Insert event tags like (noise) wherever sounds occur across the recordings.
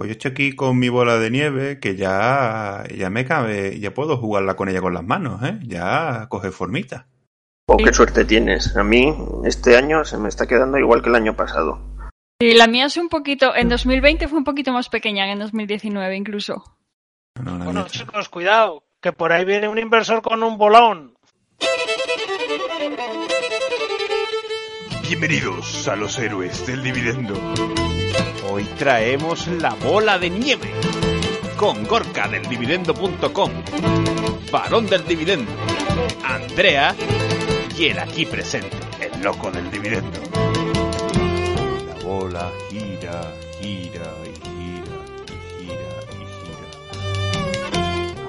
Pues yo estoy aquí con mi bola de nieve que ya, ya me cabe, ya puedo jugarla con ella con las manos, ¿eh? Ya coge formita. Oh, qué suerte tienes. A mí este año se me está quedando igual que el año pasado. Y la mía es un poquito, en 2020 fue un poquito más pequeña que en 2019 incluso. No, la Bueno, chicos, cuidado, que por ahí viene un inversor con un bolón. Bienvenidos a los héroes del dividendo. Hoy traemos la bola de nieve con Gorka del dividendo.com, Varón del Dividendo, Andrea y el aquí presente, el loco del dividendo. La bola gira, gira y gira y gira y gira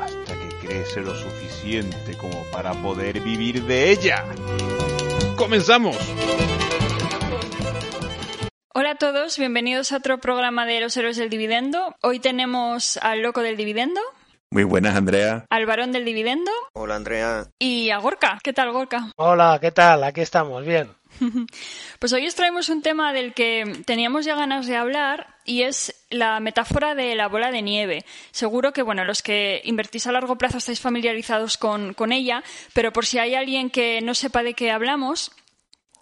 hasta que crece lo suficiente como para poder vivir de ella. ¡Comenzamos! Hola a todos, bienvenidos a otro programa de Los Héroes del Dividendo. Hoy tenemos al Loco del Dividendo, Muy buenas, Andrea. al Varón del Dividendo Hola Andrea. y a Gorka. ¿Qué tal, Gorka? (laughs) Hola, ¿qué tal? Aquí estamos, bien. Pues hoy os traemos un tema del que teníamos ya ganas de hablar y es la metáfora de la bola de nieve. Seguro que, bueno, los que invertís a largo plazo estáis familiarizados con, con ella, pero por si hay alguien que no sepa de qué hablamos,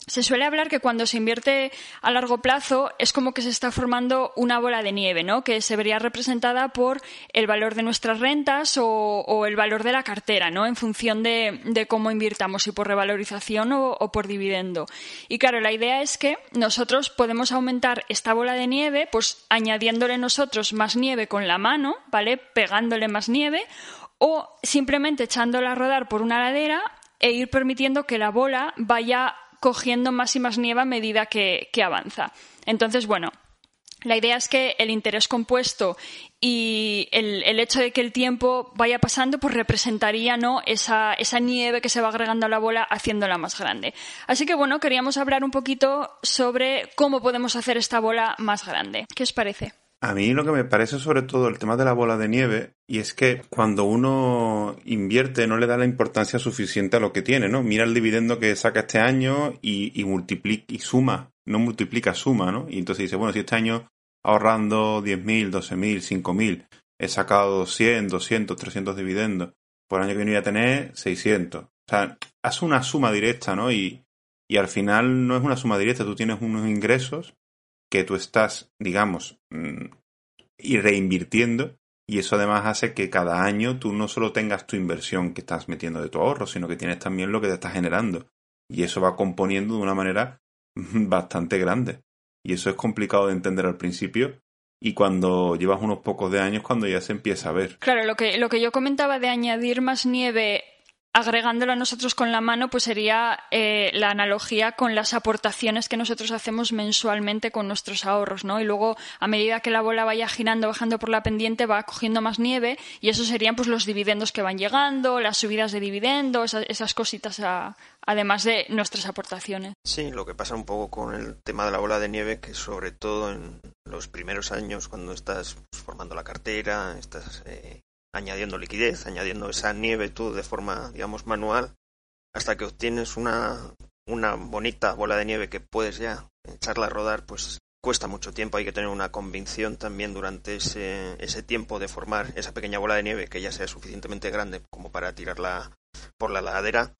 se suele hablar que cuando se invierte a largo plazo es como que se está formando una bola de nieve, ¿no? Que se vería representada por el valor de nuestras rentas o, el valor de la cartera, ¿no? En función de, de cómo invirtamos, si por revalorización o, o por dividendo. Y claro, la idea es que nosotros podemos aumentar esta bola de nieve, pues añadiéndole nosotros más nieve con la mano, ¿vale? Pegándole más nieve o simplemente echándola a rodar por una ladera e ir permitiendo que la bola vaya cogiendo más y más nieve a medida que, avanza. Entonces, bueno, la idea es que el interés compuesto y el, el hecho de que el tiempo vaya pasando, pues representaría ¿no? esa, esa nieve que se va agregando a la bola haciéndola más grande. Así que bueno, queríamos hablar un poquito sobre cómo podemos hacer esta bola más grande. ¿Qué os parece? A mí lo que me parece sobre todo el tema de la bola de nieve, y es que cuando uno invierte no le da la importancia suficiente a lo que tiene, ¿no? Mira el dividendo que saca este año y, y multiplica y suma, no multiplica, suma, ¿no? Y entonces dice, bueno, si este año ahorrando 10.000, 12.000, 5.000, he sacado 100, 200, 300 dividendos, por año que viene voy a tener 600. O sea, hace una suma directa, ¿no? Y, y al final no es una suma directa, tú tienes unos ingresos que tú estás, digamos, mm, y reinvirtiendo y eso además hace que cada año tú no solo tengas tu inversión que estás metiendo de tu ahorro, sino que tienes también lo que te está generando. Y eso va componiendo de una manera (laughs) bastante grande. Y eso es complicado de entender al principio y cuando llevas unos pocos de años cuando ya se empieza a ver. Claro, lo que, lo que yo comentaba de añadir más nieve agregándolo a nosotros con la mano, pues sería eh, la analogía con las aportaciones que nosotros hacemos mensualmente con nuestros ahorros, ¿no? Y luego, a medida que la bola vaya girando, bajando por la pendiente, va cogiendo más nieve y eso serían pues los dividendos que van llegando, las subidas de dividendos, esas, cositas, a- además de nuestras aportaciones. Sí, lo que pasa un poco con el tema de la bola de nieve, que sobre todo en los primeros años, cuando estás formando la cartera, estás eh, añadiendo liquidez, añadiendo esa nieve tú de forma, digamos, manual, hasta que obtienes una, una bonita bola de nieve que puedes ya echarla a rodar, pues cuesta mucho tiempo. Hay que tener una convicción también durante ese, ese tiempo de formar esa pequeña bola de nieve que ya sea suficientemente grande como para tirarla por la ladera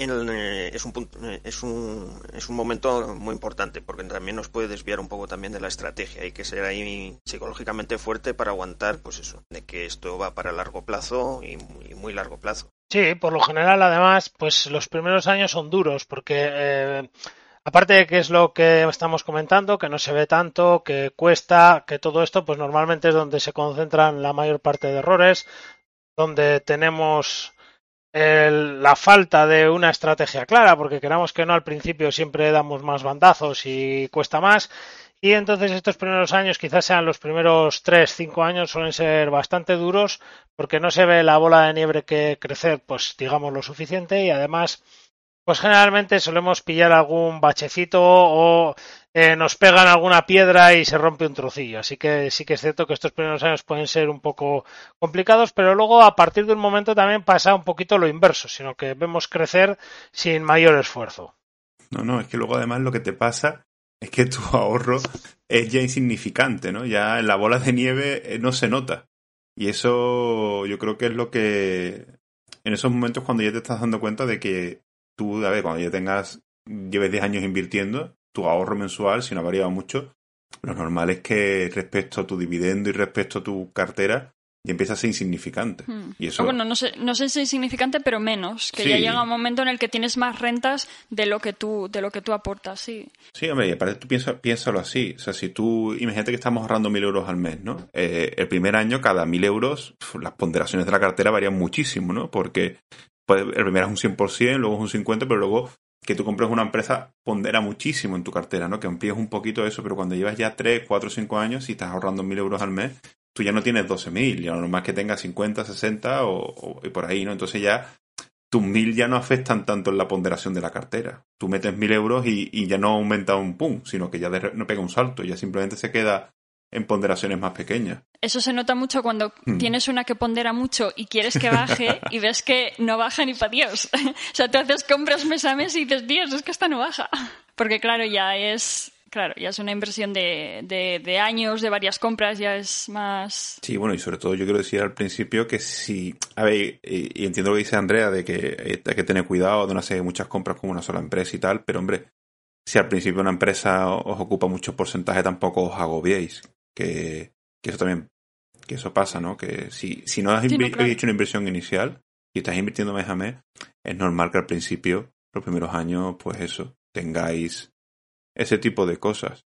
eh, es un eh, es un es un momento muy importante porque también nos puede desviar un poco también de la estrategia. Hay que ser ahí psicológicamente fuerte para aguantar pues eso de que esto va para largo plazo y muy, muy largo plazo. Sí, por lo general, además, pues los primeros años son duros, porque eh, aparte de que es lo que estamos comentando, que no se ve tanto, que cuesta, que todo esto, pues normalmente es donde se concentran la mayor parte de errores, donde tenemos el- la falta de una estrategia clara, porque queramos que no, al principio siempre damos más bandazos y cuesta más. Y entonces estos primeros años, quizás sean los primeros 3, 5 años, suelen ser bastante duros porque no se ve la bola de nieve que crecer, pues digamos lo suficiente y además, pues generalmente solemos pillar algún bachecito o eh, nos pegan alguna piedra y se rompe un trocillo. Así que sí que es cierto que estos primeros años pueden ser un poco complicados, pero luego a partir de un momento también pasa un poquito lo inverso, sino que vemos crecer sin mayor esfuerzo. No, no, es que luego además lo que te pasa es que tu (laughs) ahorro es ya insignificante, ¿no? Ya en la bola de nieve eh, no se nota. Y eso yo creo que es lo que en esos momentos cuando ya te estás dando cuenta de que tú, a ver, cuando ya tengas, lleves 10 años invirtiendo, tu ahorro mensual, si no ha variado mucho, lo normal es que respecto a tu dividendo y respecto a tu cartera, y empieza a ser insignificante. Hmm. Y eso, Ah, bueno, no sé, no sé si es insignificante, pero menos. Que ya llega un momento en el que tienes más rentas de lo que tú, de lo que tú aportas, sí. Sí, hombre, y aparte tú piénsalo así. O sea, si tú, imagínate que estamos ahorrando mil euros al mes, ¿no? Eh, el primer año, cada mil euros, las ponderaciones de la cartera varían muchísimo, ¿no? Porque pues, el primero es un 100%, luego es un 50%, pero luego que tú compres una empresa pondera muchísimo en tu cartera, ¿no? Que amplíes un poquito eso, pero cuando llevas ya 3, 4, 5 años y estás ahorrando mil euros al mes, tú ya no tienes 12.000, ya lo es que tengas 50, 60 o, y por ahí, ¿no? Entonces ya tus mil ya no afectan tanto en la ponderación de la cartera. Tú metes mil euros y, y ya no aumenta un pum, sino que ya no pega un salto, ya simplemente se queda en ponderaciones más pequeñas. Eso se nota mucho cuando Hmm. tienes una que pondera mucho y quieres que baje y ves que no baja ni para Dios. (laughs) o sea, tú haces compras mes a mes y dices, Dios, es que esta no baja. (laughs) Porque claro, ya es, claro, ya es una inversión de, de, de años, de varias compras, ya es más... Sí, bueno, y sobre todo yo quiero decir al principio que si, a ver, y, y entiendo lo que dice Andrea de que eh, hay que tener cuidado de no hacer muchas compras con una sola empresa y tal, pero hombre, si al principio una empresa os ocupa mucho porcentaje, tampoco os agobiéis, que, que eso también, que eso pasa, ¿no? Que si, si no has Sí, no, invi- claro. hecho una inversión inicial y estás invirtiendo mes a mes, es normal que al principio, los primeros años, pues eso, tengáis ese tipo de cosas.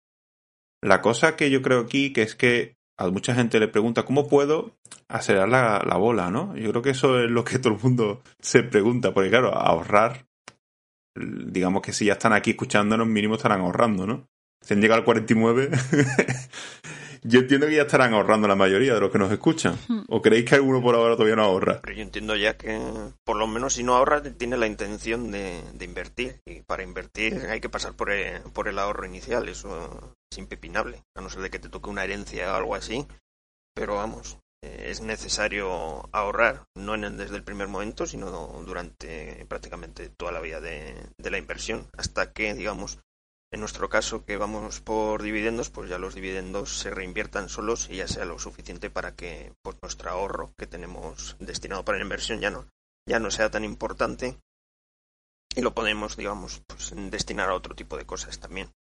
La cosa que yo creo aquí, que es que a mucha gente le pregunta, ¿cómo puedo acelerar la, la bola, no? Yo creo que eso es lo que (laughs) todo el mundo se pregunta, porque claro, ahorrar, digamos que si ya están aquí escuchándonos, mínimo estarán ahorrando, ¿no? Si han llegado al 49, (laughs) yo entiendo que ya estarán ahorrando la mayoría de los que nos escuchan. ¿O creéis que alguno por ahora todavía no ahorra? Pero yo entiendo ya que, por lo menos si no ahorra, tiene la intención de, de invertir. Y para invertir hay que pasar por el, por el ahorro inicial. Eso es impepinable. A no ser de que te toque una herencia o algo así. Pero vamos, eh, es necesario ahorrar. No en el- desde el primer momento, sino durante prácticamente toda la vida de, de la inversión. Hasta que, digamos, en nuestro caso, que vamos por dividendos, pues ya los dividendos se reinviertan solos y ya sea lo suficiente para que pues, nuestro ahorro que tenemos destinado para la inversión ya no, ya no sea tan importante y lo podemos, digamos, pues, destinar a otro tipo de cosas también.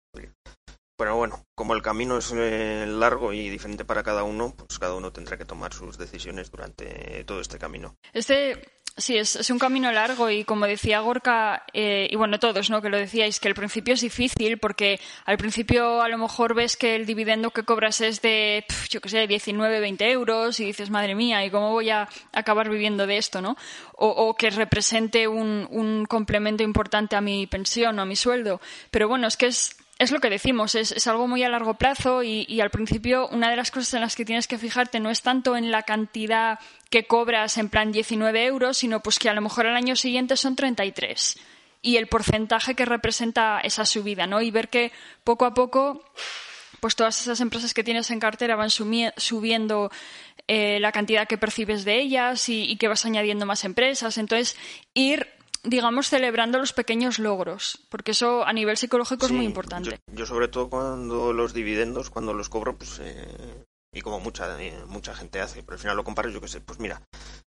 Pero bueno, como el camino es eh, largo y diferente para cada uno, pues cada uno tendrá que tomar sus decisiones durante todo este camino. Este, sí, es, es un camino largo y como decía Gorka, eh, y bueno, todos, ¿no? Que lo decíais, que el principio es difícil porque al principio a lo mejor ves que el dividendo que cobras es de, yo qué sé, 19, 20 euros y dices, madre mía, ¿y cómo voy a acabar viviendo de esto, no? O, o que represente un, un complemento importante a mi pensión o a mi sueldo. Pero bueno, es que es, es lo que decimos, es, algo muy a largo plazo y, al principio una de las cosas en las que tienes que fijarte no es tanto en la cantidad que cobras en plan 19 euros, sino pues que a lo mejor al año siguiente son 33 y el porcentaje que representa esa subida, ¿no? Y ver que poco a poco pues todas esas empresas que tienes en cartera van subiendo eh, la cantidad que percibes de ellas y, y que vas añadiendo más empresas. Entonces, ir, digamos, celebrando los pequeños logros, porque eso a nivel psicológico es muy importante. Yo, yo sobre todo cuando los dividendos, cuando los cobro, pues eh, y como mucha eh, mucha gente hace, pero al final lo comparo yo que sé, pues mira,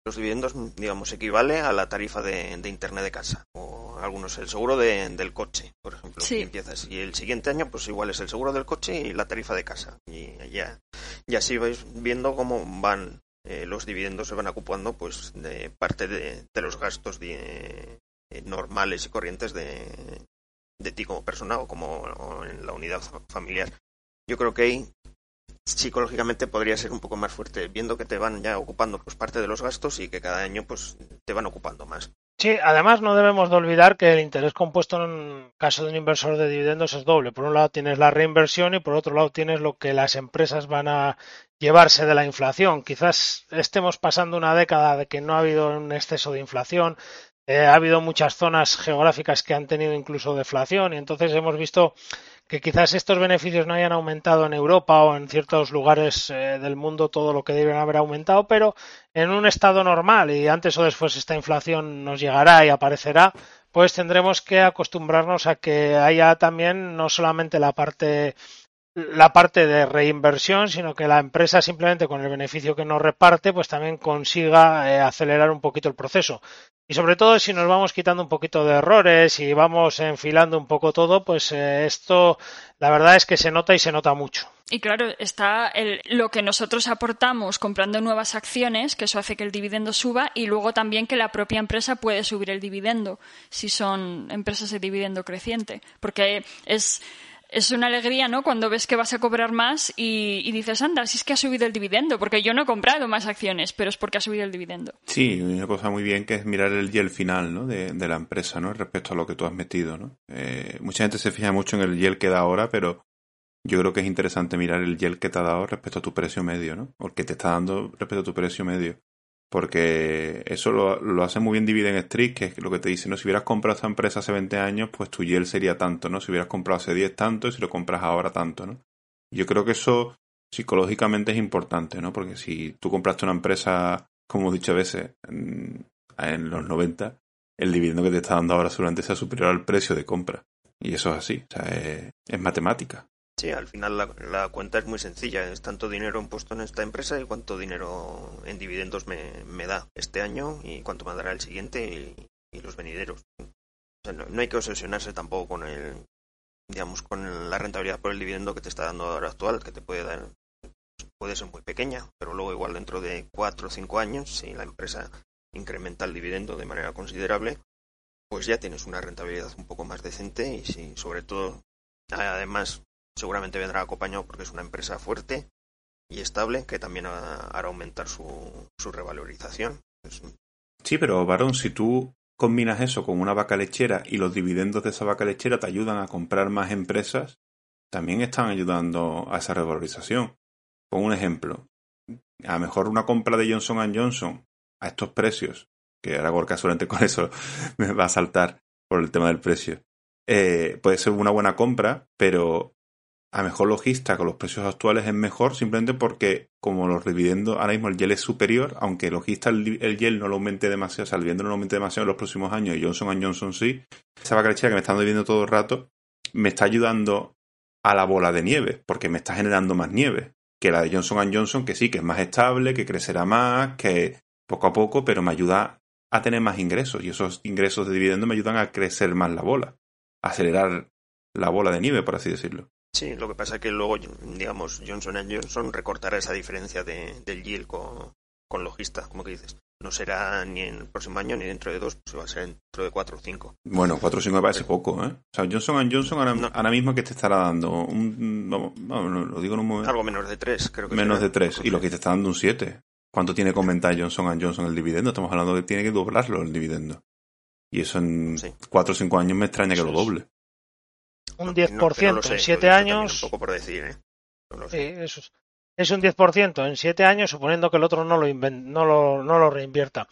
los dividendos, digamos, equivale a la tarifa de, de internet de casa o algunos el seguro de- del coche, por ejemplo, Sí. y empiezas y el siguiente año pues igual es el seguro del coche y la tarifa de casa y ya y así vais viendo cómo van eh, los dividendos se van ocupando pues de parte de, los gastos de- eh, normales y corrientes de, de ti como persona o como en la unidad fa- familiar. Yo creo que ahí psicológicamente podría ser un poco más fuerte, viendo que te van ya ocupando pues parte de los gastos y que cada año pues te van ocupando más. Sí, además no debemos de olvidar que el interés compuesto en caso de un inversor de dividendos es doble. Por un lado tienes la reinversión y por otro lado tienes lo que las empresas van a llevarse de la inflación. Quizás estemos pasando una década de que no ha habido un exceso de inflación. Eh, ha habido muchas zonas geográficas que han tenido incluso deflación y entonces hemos visto que quizás estos beneficios no hayan aumentado en Europa o en ciertos lugares eh, del mundo todo lo que deben haber aumentado, pero en un estado normal y antes o después esta inflación nos llegará y aparecerá, pues tendremos que acostumbrarnos a que haya también no solamente la parte la parte de reinversión, sino que la empresa simplemente con el beneficio que nos reparte, pues también consiga eh, acelerar un poquito el proceso. Y sobre todo si nos vamos quitando un poquito de errores y vamos enfilando un poco todo, pues eh, esto la verdad es que se nota y se nota mucho. Y claro, está el, lo que nosotros aportamos comprando nuevas acciones, que eso hace que el dividendo suba, y luego también que la propia empresa puede subir el dividendo, si son empresas de dividendo creciente. Porque es es una alegría, ¿no? Cuando ves que vas a cobrar más y, dices, anda, si es que ha subido el dividendo, porque yo no he comprado más acciones, pero es porque ha subido el dividendo. Sí, una cosa muy bien que es mirar el yield final, ¿no? De, la empresa, ¿no? Respecto a lo que tú has metido, ¿no? Eh, mucha gente se fija mucho en el yield que da ahora, pero yo creo que es interesante mirar el yield que te ha dado respecto a tu precio medio, ¿no? O el que te está dando respecto a tu precio medio porque eso lo, hace muy bien Dividend Street, que es lo que te dice, ¿no? Si hubieras comprado esta empresa hace 20 años, pues tu yield sería tanto, ¿no? Si hubieras comprado hace 10 tanto y si lo compras ahora tanto, ¿no? Yo creo que eso psicológicamente es importante, ¿no? Porque si tú compraste una empresa, como he dicho a veces, en, los 90, el dividendo que te está dando ahora seguramente sea superior al precio de compra. Y eso es así, o sea, es matemática. Sí, al final la, cuenta es muy sencilla. Es tanto dinero impuesto en esta empresa y cuánto dinero en dividendos me, me da este año y cuánto me dará el siguiente y, los venideros. no, hay que obsesionarse tampoco con el, digamos, con la rentabilidad por el dividendo que te está dando ahora actual, que te puede dar, puede ser muy pequeña, pero luego igual dentro de cuatro o cinco años, si la empresa incrementa el dividendo de manera considerable, pues ya tienes una rentabilidad un poco más decente y si sobre todo además seguramente vendrá acompañado porque es una empresa fuerte y estable que también hará aumentar su, su revalorización. Sí, pero varón, si tú combinas eso con una vaca lechera y los dividendos de esa vaca lechera te ayudan a comprar más empresas, también están ayudando a esa revalorización. Pongo un ejemplo. A lo mejor una compra de Johnson Johnson a estos precios, que ahora Gorka solamente (laughs) con eso me va a saltar por el tema del precio, eh, puede ser una buena compra, pero a mejor logista con los precios actuales es mejor simplemente porque como los dividendos ahora mismo el YEL es superior, aunque logista el, el YEL no lo aumente demasiado, o no lo aumente demasiado en los próximos años y Johnson Johnson sí, esa vaca que me está viviendo todo el rato me está ayudando a la bola de nieve, porque me está generando más nieve que la de Johnson Johnson, que sí, que es más estable, que crecerá más, que poco a poco, pero me ayuda a tener más ingresos y esos ingresos de dividendo me ayudan a crecer más la bola, a acelerar la bola de nieve, por así decirlo. Sí, lo que pasa es que luego, digamos, Johnson Johnson recortará esa diferencia de, del yield con, con logista, como que dices. No será ni en el próximo año ni dentro de dos, pues va a ser dentro de cuatro o cinco. Bueno, cuatro o cinco me parece poco, ¿eh? O sea, Johnson Johnson ahora, mismo que te estará dando un... No, lo digo en un momento. Algo menos de tres, creo que Menos de tres, y lo que te está dando un siete. ¿Cuánto tiene que aumentar Johnson Johnson el dividendo? Estamos hablando de que tiene que doblarlo el dividendo. Y eso en cuatro o cinco años me extraña que lo doble un 10% en 7 años. Un poco por decir, ¿eh? sí, eso es, es un 10% en 7 años, suponiendo que el otro no lo, no lo, no lo reinvierta.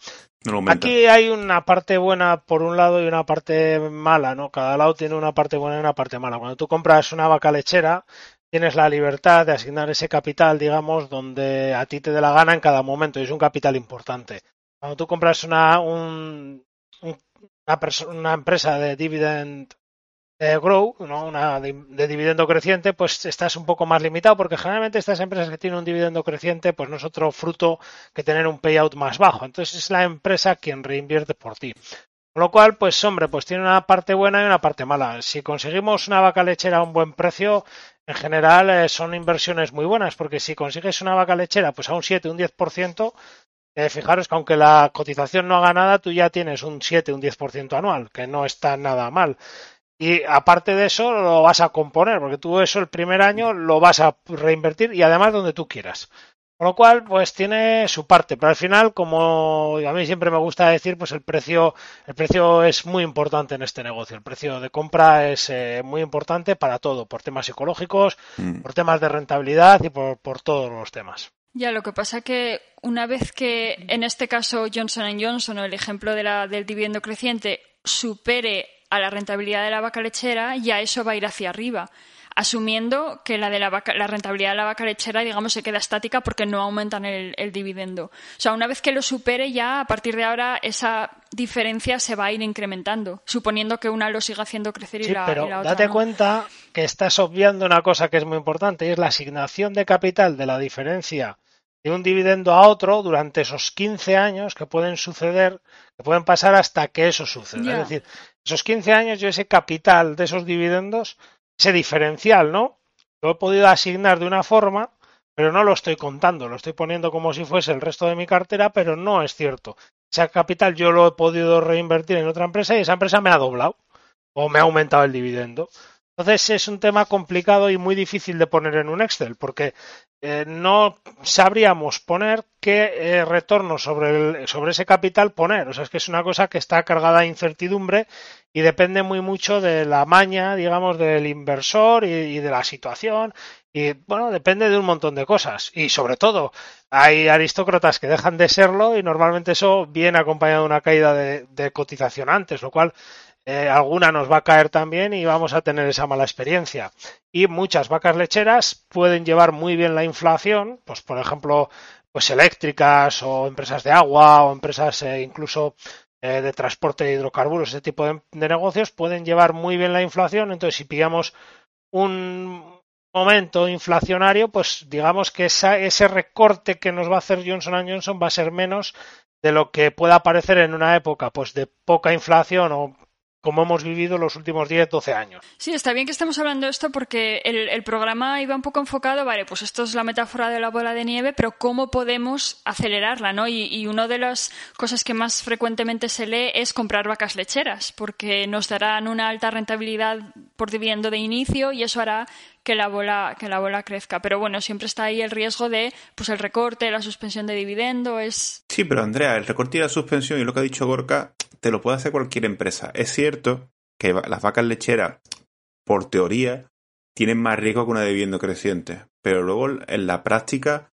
Aquí hay una parte buena por un lado y una parte mala, ¿no? Cada lado tiene una parte buena y una parte mala. Cuando tú compras una vaca lechera, tienes la libertad de asignar ese capital, digamos, donde a ti te dé la gana en cada momento y es un capital importante. Cuando tú compras una, un, una, una empresa de dividend eh, grow, ¿no? una de, dividendo creciente, pues estás un poco más limitado porque generalmente estas empresas que tienen un dividendo creciente, pues no es otro fruto que tener un payout más bajo. Entonces es la empresa quien reinvierte por ti. Con lo cual, pues hombre, pues tiene una parte buena y una parte mala. Si conseguimos una vaca lechera a un buen precio, en general eh, son inversiones muy buenas, porque si consigues una vaca lechera pues a un 7, un 10%, eh, fijaros que aunque la cotización no haga nada, tú ya tienes un 7, un 10% anual, que no está nada mal. Y aparte de eso, lo vas a componer, porque tú eso el primer año lo vas a reinvertir y además donde tú quieras. Con lo cual, pues tiene su parte, pero al final, como a mí siempre me gusta decir, pues el precio, el precio es muy importante en este negocio. El precio de compra es eh, muy importante para todo, por temas psicológicos, mm. por temas de rentabilidad y por, por todos los temas. Ya, lo que pasa que una vez que, en este caso, Johnson Johnson o el ejemplo de la, del dividendo creciente supere a la rentabilidad de la vaca lechera, ya eso va a ir hacia arriba. asumiendo que la de la, vaca, la rentabilidad de la vaca lechera, digamos, se queda estática porque no aumentan el, el, dividendo. O sea, una vez que lo supere, ya a partir de ahora esa diferencia se va a ir incrementando, suponiendo que una lo siga haciendo crecer y, sí, la, pero y la otra. Date no. cuenta que estás obviando una cosa que es muy importante y es la asignación de capital de la diferencia de un dividendo a otro durante esos 15 años que pueden suceder, que pueden pasar hasta que eso suceda. Es decir, esos 15 años yo ese capital de esos dividendos, ese diferencial, ¿no? Lo he podido asignar de una forma, pero no lo estoy contando, lo estoy poniendo como si fuese el resto de mi cartera, pero no es cierto. Ese capital yo lo he podido reinvertir en otra empresa y esa empresa me ha doblado o me ha aumentado el dividendo. Entonces es un tema complicado y muy difícil de poner en un Excel porque eh, no sabríamos poner qué eh, retorno sobre, el, sobre ese capital poner. O sea, es que es una cosa que está cargada de incertidumbre y depende muy mucho de la maña, digamos, del inversor y, de la situación. Y bueno, depende de un montón de cosas. Y sobre todo, hay aristócratas que dejan de serlo y normalmente eso viene acompañado de una caída de cotización antes, lo cual eh, alguna nos va a caer también y vamos a tener esa mala experiencia. Y muchas vacas lecheras pueden llevar muy bien la inflación, pues por ejemplo, pues eléctricas o empresas de agua o empresas eh, incluso eh, de transporte de hidrocarburos, ese tipo de, de, negocios pueden llevar muy bien la inflación. Entonces, si pillamos un momento inflacionario, pues digamos que esa, ese recorte que nos va a hacer Johnson Johnson va a ser menos de lo que pueda aparecer en una época pues de poca inflación o como hemos vivido los últimos 10, 12 años. Sí, está bien que estemos hablando de esto porque el, el, programa iba un poco enfocado, vale, pues esto es la metáfora de la bola de nieve, pero ¿cómo podemos acelerarla? ¿no? Y, y una de las cosas que más frecuentemente se lee es comprar vacas lecheras, porque nos darán una alta rentabilidad por dividendo de inicio y eso hará que la bola que la bola crezca pero bueno siempre está ahí el riesgo de pues el recorte la suspensión de dividendo es sí pero Andrea el recorte y la suspensión y lo que ha dicho Gorka te lo puede hacer cualquier empresa es cierto que las vacas lecheras por teoría tienen más riesgo que una de creciente pero luego en la práctica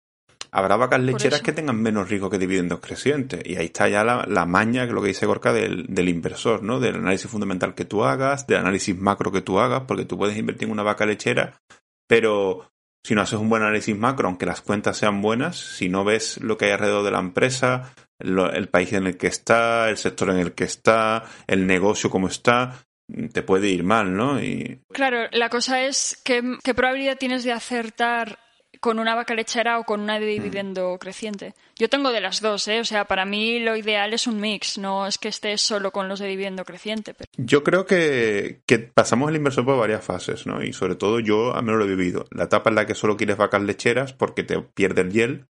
habrá vacas lecheras que tengan menos riesgo que dividendos crecientes. Y ahí está ya la, la maña, que es lo que dice Gorka, del, del, inversor, ¿no? Del análisis fundamental que tú hagas, del análisis macro que tú hagas, porque tú puedes invertir en una vaca lechera, pero si no haces un buen análisis macro, aunque las cuentas sean buenas, si no ves lo que hay alrededor de la empresa, lo, el país en el que está, el sector en el que está, el negocio como está, te puede ir mal, ¿no? Y... Claro, la cosa es qué, qué probabilidad tienes de acertar con una vaca lechera o con una de dividendo mm. creciente. Yo tengo de las dos, ¿eh? O sea, para mí lo ideal es un mix, no es que estés solo con los de dividendo creciente. Pero... Yo creo que, que, pasamos el inversor por varias fases, ¿no? Y sobre todo yo al menos lo he vivido. La etapa en la que solo quieres vacas lecheras porque te pierde el hiel.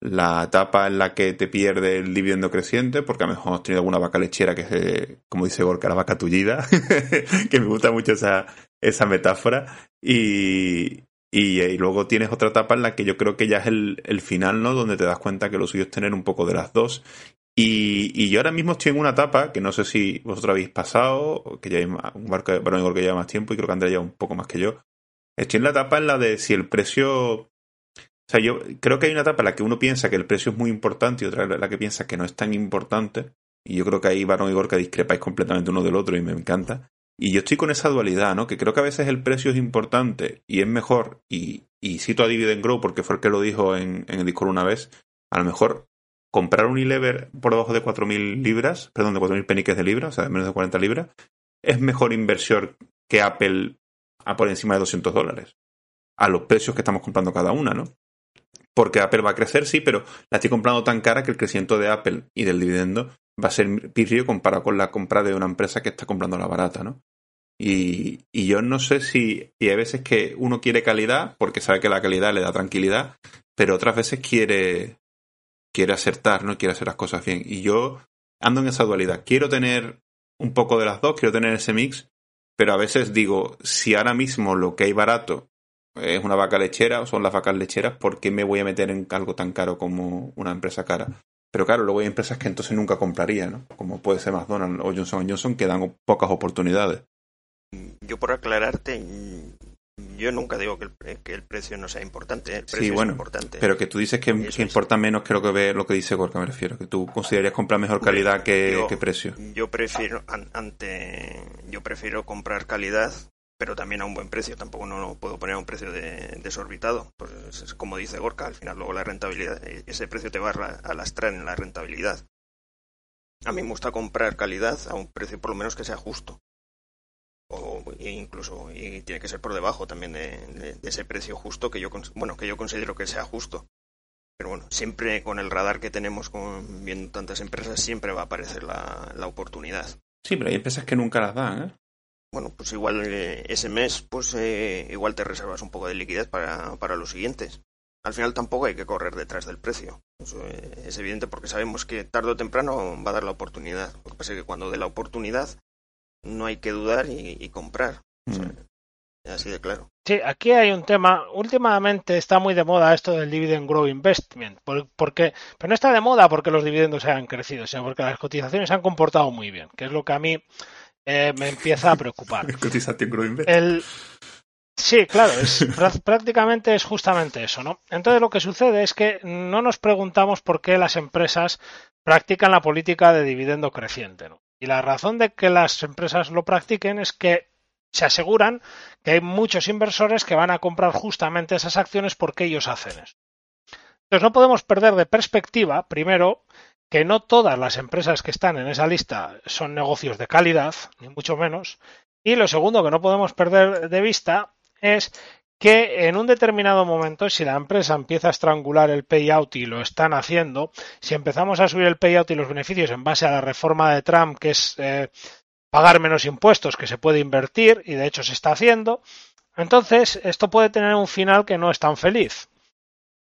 La etapa en la que te pierde el dividendo creciente, porque a lo mejor has tenido alguna vaca lechera que es, como dice Gorka, la vaca tullida, (laughs) que me gusta mucho esa, esa metáfora. Y, y, y, luego tienes otra etapa en la que yo creo que ya es el, el, final, ¿no? Donde te das cuenta que lo suyo es tener un poco de las dos. Y, y yo ahora mismo estoy en una etapa que no sé si vosotros habéis pasado, que ya hay un barco de varón que lleva más tiempo y creo que Andrea lleva un poco más que yo. Estoy en la etapa en la de si el precio. O sea, yo creo que hay una etapa en la que uno piensa que el precio es muy importante y otra en la que piensa que no es tan importante. Y yo creo que ahí Varón y Gorka discrepáis completamente uno del otro y me encanta. Y yo estoy con esa dualidad, ¿no? Que creo que a veces el precio es importante y es mejor, y, y cito a Dividend Grow porque fue el que lo dijo en, en el Discord una vez, a lo mejor comprar un Unilever por debajo de 4.000 libras, perdón, de 4.000 peniques de libras, o sea, de menos de 40 libras, es mejor inversión que Apple a por encima de 200 dólares, a los precios que estamos comprando cada una, ¿no? Porque Apple va a crecer, sí, pero la estoy comprando tan cara que el crecimiento de Apple y del dividendo va a ser pirrio comparado con la compra de una empresa que está comprando la barata, ¿no? Y, y, yo no sé si. Y hay veces que uno quiere calidad porque sabe que la calidad le da tranquilidad, pero otras veces quiere. quiere acertar, ¿no? Quiere hacer las cosas bien. Y yo ando en esa dualidad. Quiero tener un poco de las dos, quiero tener ese mix, pero a veces digo, si ahora mismo lo que hay barato es una vaca lechera o son las vacas lecheras, ¿por qué me voy a meter en algo tan caro como una empresa cara? Pero claro, luego hay empresas que entonces nunca compraría, ¿no? Como puede ser McDonald's o Johnson Johnson, que dan pocas oportunidades. Yo por aclararte, yo nunca digo que el, que el precio no sea importante. El precio sí, bueno, es importante. pero que tú dices que, que importa menos que lo que ve lo que dice Gorka, me refiero. Que tú considerarías comprar mejor calidad que, yo, que precio. Yo prefiero, an, ante, yo prefiero comprar calidad pero también a un buen precio. Tampoco no lo puedo poner a un precio desorbitado. Pues es como dice Gorka, al final luego la rentabilidad, e, ese precio te va a lastrar en la rentabilidad. A mí me gusta comprar calidad a un precio por lo menos que sea justo. O incluso y tiene que ser por debajo también de, ese precio justo que yo bueno que yo considero que sea justo pero bueno siempre con el radar que tenemos con viendo tantas empresas siempre va a aparecer la, la oportunidad sí pero hay empresas que nunca las dan ¿eh? Bueno, pues igual eh, ese mes, pues eh, igual te reservas un poco de liquidez para, para los siguientes. Al final tampoco hay que correr detrás del precio. Eso eh, es evidente porque sabemos que tarde o temprano va a dar la oportunidad. Lo que pasa es que cuando dé la oportunidad no hay que dudar y, comprar. Mm. así de claro. Sí, aquí hay un tema. Últimamente está muy de moda esto del dividend grow investment, porque, pero no está de moda porque los dividendos hayan crecido, sino porque las cotizaciones se han comportado muy bien, que es lo que a mí eh, me empieza a preocupar. (laughs) El... Sí, claro, es, prácticamente es justamente eso, ¿no? Entonces lo que sucede es que no nos preguntamos por qué las empresas practican la política de dividendo creciente, ¿no? Y la razón de que las empresas lo practiquen es que se aseguran que hay muchos inversores que van a comprar justamente esas acciones porque ellos hacen eso. Entonces no podemos perder de perspectiva, primero, que no todas las empresas que están en esa lista son negocios de calidad, ni mucho menos. Y lo segundo que no podemos perder de vista es que en un determinado momento, si la empresa empieza a estrangular el payout y lo están haciendo, si empezamos a subir el payout y los beneficios en base a la reforma de Trump, que es eh, pagar menos impuestos, que se puede invertir, y de hecho se está haciendo, entonces esto puede tener un final que no es tan feliz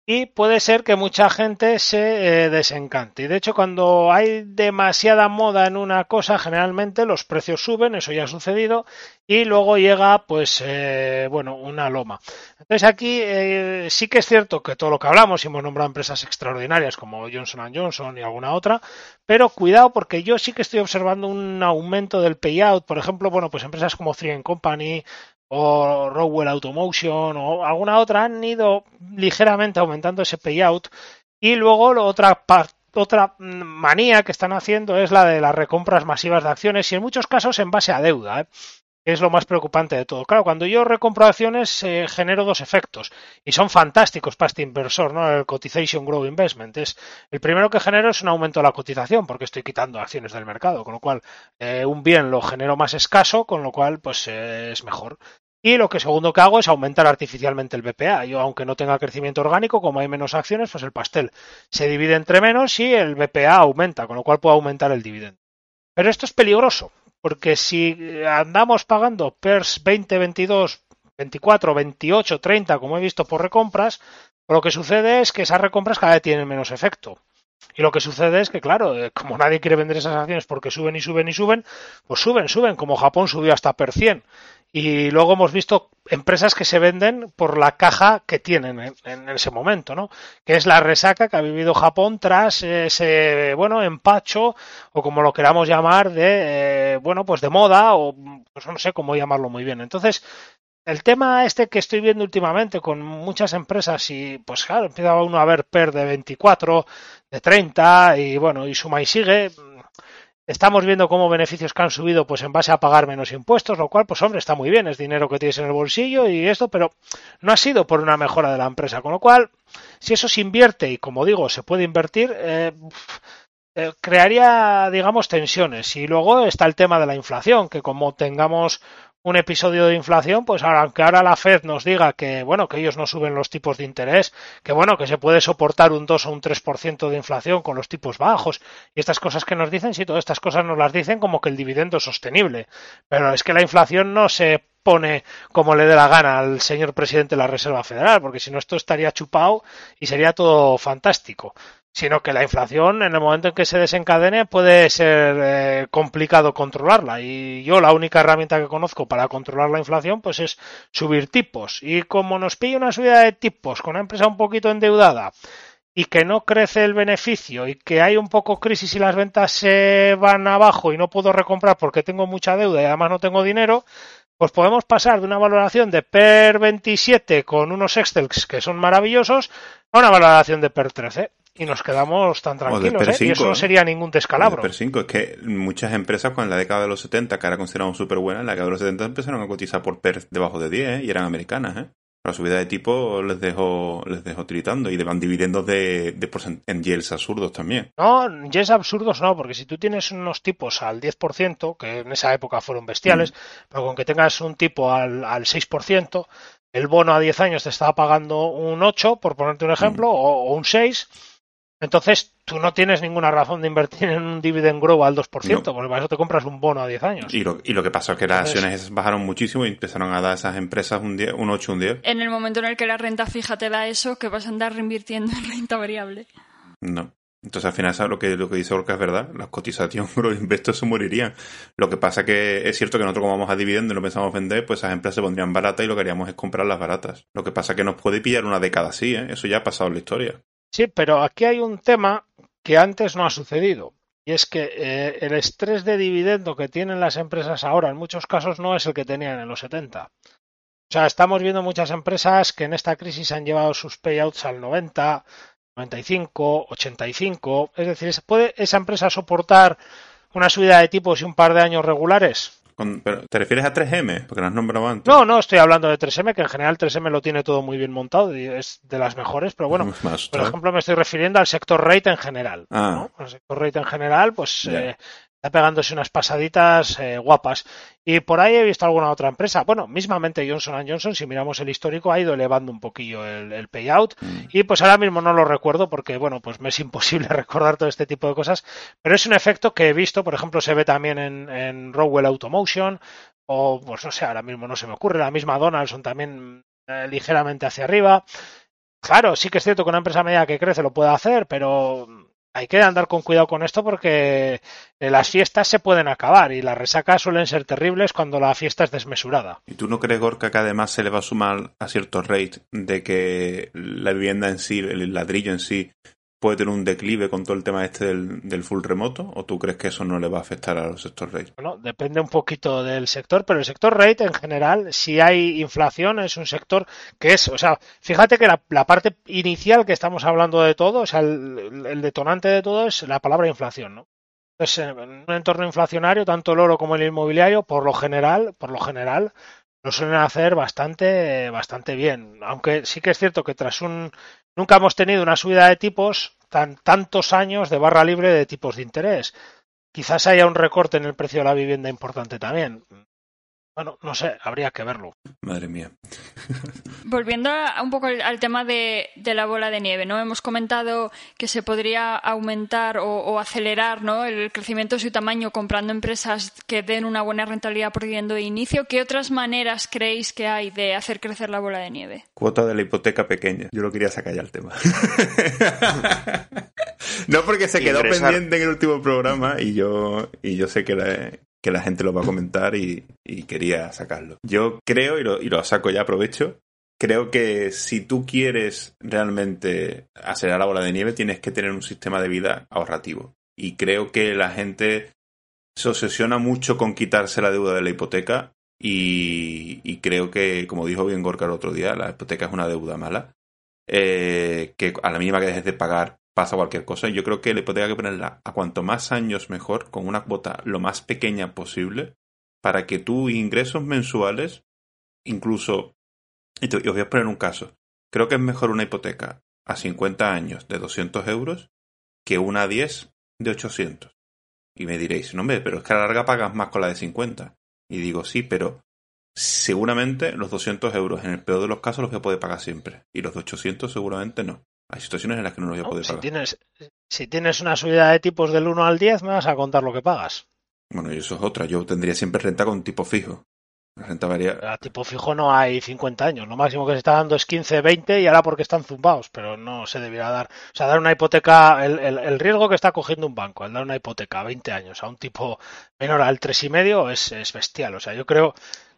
y puede ser que mucha gente se eh, desencante. Y de hecho, cuando hay demasiada moda en una cosa, generalmente los precios suben, eso ya ha sucedido, y luego llega, pues, eh, bueno, una loma. Entonces aquí eh, sí que es cierto que todo lo que hablamos, y hemos nombrado empresas extraordinarias como Johnson Johnson y alguna otra, pero cuidado porque yo sí que estoy observando un aumento del payout, por ejemplo, bueno, pues empresas como Three Company, o Rowell Automotion o alguna otra han ido ligeramente aumentando ese payout y luego otra otra manía que están haciendo es la de las recompras masivas de acciones y en muchos casos en base a deuda. ¿eh? Es lo más preocupante de todo. Claro, cuando yo recompro acciones eh, genero dos efectos y son fantásticos para este inversor, ¿no? El cotization grow investment es el primero que genero es un aumento de la cotización porque estoy quitando acciones del mercado, con lo cual eh, un bien lo genero más escaso, con lo cual pues eh, es mejor. Y lo que segundo que hago es aumentar artificialmente el BPA. Yo, aunque no tenga crecimiento orgánico, como hay menos acciones, pues el pastel se divide entre menos y el BPA aumenta, con lo cual puedo aumentar el dividendo. Pero esto es peligroso, porque si andamos pagando PERS 20, 22, 24, 28, 30, como he visto por recompras, lo que sucede es que esas recompras cada vez tienen menos efecto. Y lo que sucede es que, claro, eh, como nadie quiere vender esas acciones porque suben y suben y suben, pues suben, suben, como Japón subió hasta per 100. Y luego hemos visto empresas que se venden por la caja que tienen en, ese momento, ¿no? Que es la resaca que ha vivido Japón tras ese, bueno, empacho o como lo queramos llamar de, eh, bueno, pues de moda o pues no sé cómo llamarlo muy bien. Entonces, el tema este que estoy viendo últimamente con muchas empresas y pues claro, empieza uno a ver PER de 24, de 30 y bueno, y suma y sigue, Estamos viendo cómo beneficios que han subido pues en base a pagar menos impuestos, lo cual pues hombre está muy bien, es dinero que tienes en el bolsillo y esto, pero no ha sido por una mejora de la empresa, con lo cual si eso se invierte y como digo se puede invertir, eh, eh, crearía digamos tensiones. Y luego está el tema de la inflación, que como tengamos un episodio de inflación, pues aunque ahora la Fed nos diga que, bueno, que ellos no suben los tipos de interés, que bueno, que se puede soportar un 2 o un 3% de inflación con los tipos bajos y estas cosas que nos dicen, sí, todas estas cosas nos las dicen como que el dividendo es sostenible, pero es que la inflación no se pone como le dé la gana al señor presidente de la Reserva Federal, porque si no esto estaría chupado y sería todo fantástico sino que la inflación en el momento en que se desencadene puede ser eh, complicado controlarla. Y yo la única herramienta que conozco para controlar la inflación pues es subir tipos. Y como nos pilla una subida de tipos con una empresa un poquito endeudada y que no crece el beneficio y que hay un poco crisis y las ventas se van abajo y no puedo recomprar porque tengo mucha deuda y además no tengo dinero, pues podemos pasar de una valoración de PER 27 con unos Excel que son maravillosos a una valoración de PER 13 y nos quedamos tan tranquilos, ¿eh? y eso no sería ningún descalabro. Per 5, es que muchas empresas con la década de los 70, que ahora consideramos súper buena, en la década de los 70 empezaron a cotizar por PER debajo de 10 ¿eh? y eran americanas, ¿eh? La subida de tipo les dejó, les dejó tiritando y van dividendos de, de en yields absurdos también. No, yields absurdos no, porque si tú tienes unos tipos al 10%, que en esa época fueron bestiales, mm. pero con que tengas un tipo al, al 6%, el bono a 10 años te estaba pagando un 8, por ponerte un ejemplo, mm. o, o, un 6, entonces, tú no tienes ninguna razón de invertir en un dividend grow al 2%, porque para eso te compras un bono a 10 años. Y lo, y lo que pasó es que las acciones bajaron muchísimo y empezaron a dar a esas empresas un, 10, un 8, un 10. En el momento en el que la renta fija te da eso, que vas a andar reinvirtiendo en renta variable. No. Entonces, al final, ¿sabes lo que, lo que dice Orca es verdad? Las cotizaciones (laughs) los investos se morirían. Lo que pasa que es cierto que nosotros, como vamos a dividendo y lo pensamos vender, pues esas empresas se pondrían baratas y lo que haríamos es comprar las baratas. Lo que pasa que nos puede pillar una década así, ¿eh? Eso ya ha pasado en la historia. Sí, pero aquí hay un tema que antes no ha sucedido. Y es que eh, el estrés de dividendo que tienen las empresas ahora en muchos casos no es el que tenían en los 70. O sea, estamos viendo muchas empresas que en esta crisis han llevado sus payouts al 90, 95, 85. Es decir, ¿puede esa empresa soportar una subida de tipos y un par de años regulares? ¿Te refieres a 3M? Porque no has nombrado antes. No, no, estoy hablando de 3M, que en general 3M lo tiene todo muy bien montado y es de las mejores, pero bueno, (laughs) por ejemplo, me estoy refiriendo al sector rate en general. Ah. El sector rate en general, pues eh, está pegándose unas pasaditas eh, guapas. Y por ahí he visto alguna otra empresa. Bueno, mismamente Johnson Johnson, si miramos el histórico, ha ido elevando un poquillo el, payout. Mm. Y pues ahora mismo no lo recuerdo porque, bueno, pues me es (laughs) imposible recordar todo este tipo de cosas. Pero es un efecto que he visto, por ejemplo, se ve también en, en Rowell Automotion. O, pues no sé, ahora mismo no se me ocurre. La misma Donaldson también eh, ligeramente hacia arriba. Claro, sí que es cierto que una empresa media que crece lo puede hacer, pero hay que andar con cuidado con esto porque eh, las fiestas se pueden acabar y las resacas suelen ser terribles cuando la fiesta es desmesurada. ¿Y tú no crees, Gorka, que además se le va a sumar a cierto rate de que la vivienda en sí, el ladrillo en sí, puede tener un declive con todo el tema este del, full remoto o tú crees que eso no le va a afectar a los sector rate? Bueno, depende un poquito del sector, pero el sector rate en general, si hay inflación, es un sector que es, o sea, fíjate que la, parte inicial que estamos hablando de todo, o sea, el, detonante de todo es la palabra inflación, ¿no? Entonces, en un entorno inflacionario, tanto el oro como el inmobiliario, por lo general, por lo general, lo suelen hacer bastante, bastante bien. Aunque sí que es cierto que tras un Nunca hemos tenido una subida de tipos tan tantos años de barra libre de tipos de interés. Quizás haya un recorte en el precio de la vivienda importante también. Bueno, no sé, habría que verlo. Madre mía. Volviendo a, un poco al, tema de, la bola de nieve, ¿no? Hemos comentado que se podría aumentar o, acelerar ¿no? el crecimiento de su tamaño comprando empresas que den una buena rentabilidad por dividendo de inicio. ¿Qué otras maneras creéis que hay de hacer crecer la bola de nieve? Cuota de la hipoteca pequeña. Yo lo quería sacar ya el tema. (laughs) no porque se quedó pendiente en el último programa y yo, y yo sé que la, que la gente lo va a comentar y, quería sacarlo. Yo creo, y lo, saco ya, aprovecho, creo que si tú quieres realmente acelerar la bola de nieve, tienes que tener un sistema de vida ahorrativo. Y creo que la gente se obsesiona mucho con quitarse la deuda de la hipoteca y, creo que, como dijo bien Gorka el otro día, la hipoteca es una deuda mala. Eh, que a la mínima que dejes de pagar pasa cualquier cosa. Yo creo que le podría que ponerla a cuanto más años mejor, con una cuota lo más pequeña posible, para que tus ingresos mensuales, incluso, y, os voy a poner un caso, creo que es mejor una hipoteca a 50 años de 200 euros que una a 10 de 800. Y me diréis, no, hombre, pero es que a la larga pagas más con la de 50. Y digo, sí, pero seguramente los 200 euros en el peor de los casos los voy a poder pagar siempre. Y los de 800 seguramente no. Hay situaciones en las que no lo voy a poder si pagar. Tienes, si tienes una subida de tipos del 1 al 10, me vas a contar lo que pagas. Bueno, y eso es otra. Yo tendría siempre renta con tipo fijo. La renta. A tipo fijo no hay 50 años. Lo máximo que se está dando es 15, 20 y ahora porque están zumbados, pero no se debiera dar. O sea, dar una hipoteca, el, el, riesgo que está cogiendo un banco al dar una hipoteca a 20 años a un tipo menor al 3,5 es, es bestial. O sea, yo creo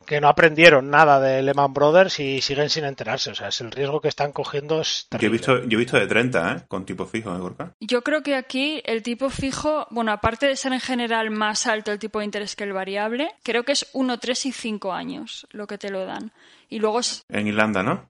que no aprendieron nada de Lehman Brothers y siguen sin enterarse. O sea, es el riesgo que están cogiendo es Yo he visto, yo he visto de 30, ¿eh? Con tipo fijo, ¿eh, Gorka? Yo creo que aquí el tipo fijo, bueno, aparte de ser en general más alto el tipo de interés que el variable, creo que es 1, 3 y 5 años lo que te lo dan. Y luego En Irlanda, ¿no?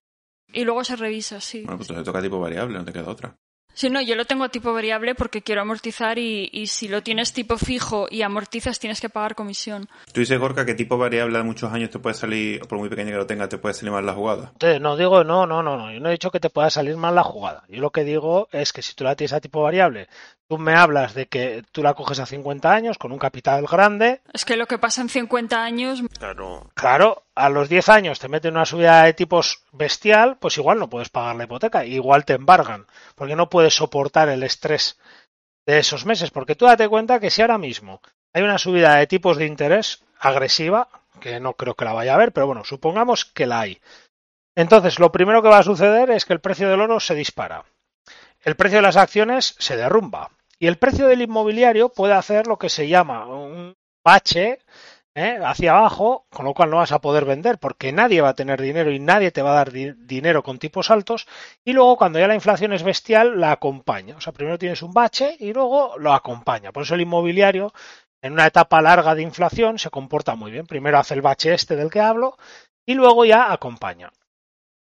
Y luego se revisa, sí. Bueno, pues te toca tipo variable, no te queda otra. Sí, no, yo lo tengo a tipo variable porque quiero amortizar y, y, si lo tienes tipo fijo y amortizas tienes que pagar comisión. Tú dices, Gorka, que tipo variable de muchos años te puede salir, por muy pequeña que lo tenga, te puede salir mal la jugada. No digo, no, no, no, no. Yo no he dicho que te pueda salir mal la jugada. Yo lo que digo es que si tú la tienes a tipo variable, tú me hablas de que tú la coges a 50 años con un capital grande. Es que lo que pasa en 50 años. Claro. Claro, a los 10 años te meten una subida de tipos bestial, pues igual no puedes pagar la hipoteca, igual te embargan, porque no puedes soportar el estrés de esos meses, porque tú date cuenta que si ahora mismo hay una subida de tipos de interés agresiva, que no creo que la vaya a haber, pero bueno, supongamos que la hay. Entonces, lo primero que va a suceder es que el precio del oro se dispara, el precio de las acciones se derrumba y el precio del inmobiliario puede hacer lo que se llama un bache ¿eh? hacia abajo, con lo cual no vas a poder vender porque nadie va a tener dinero y nadie te va a dar di dinero con tipos altos y luego cuando ya la inflación es bestial la acompaña. O sea, primero tienes un bache y luego lo acompaña. Por eso el inmobiliario en una etapa larga de inflación se comporta muy bien. Primero hace el bache este del que hablo y luego ya acompaña.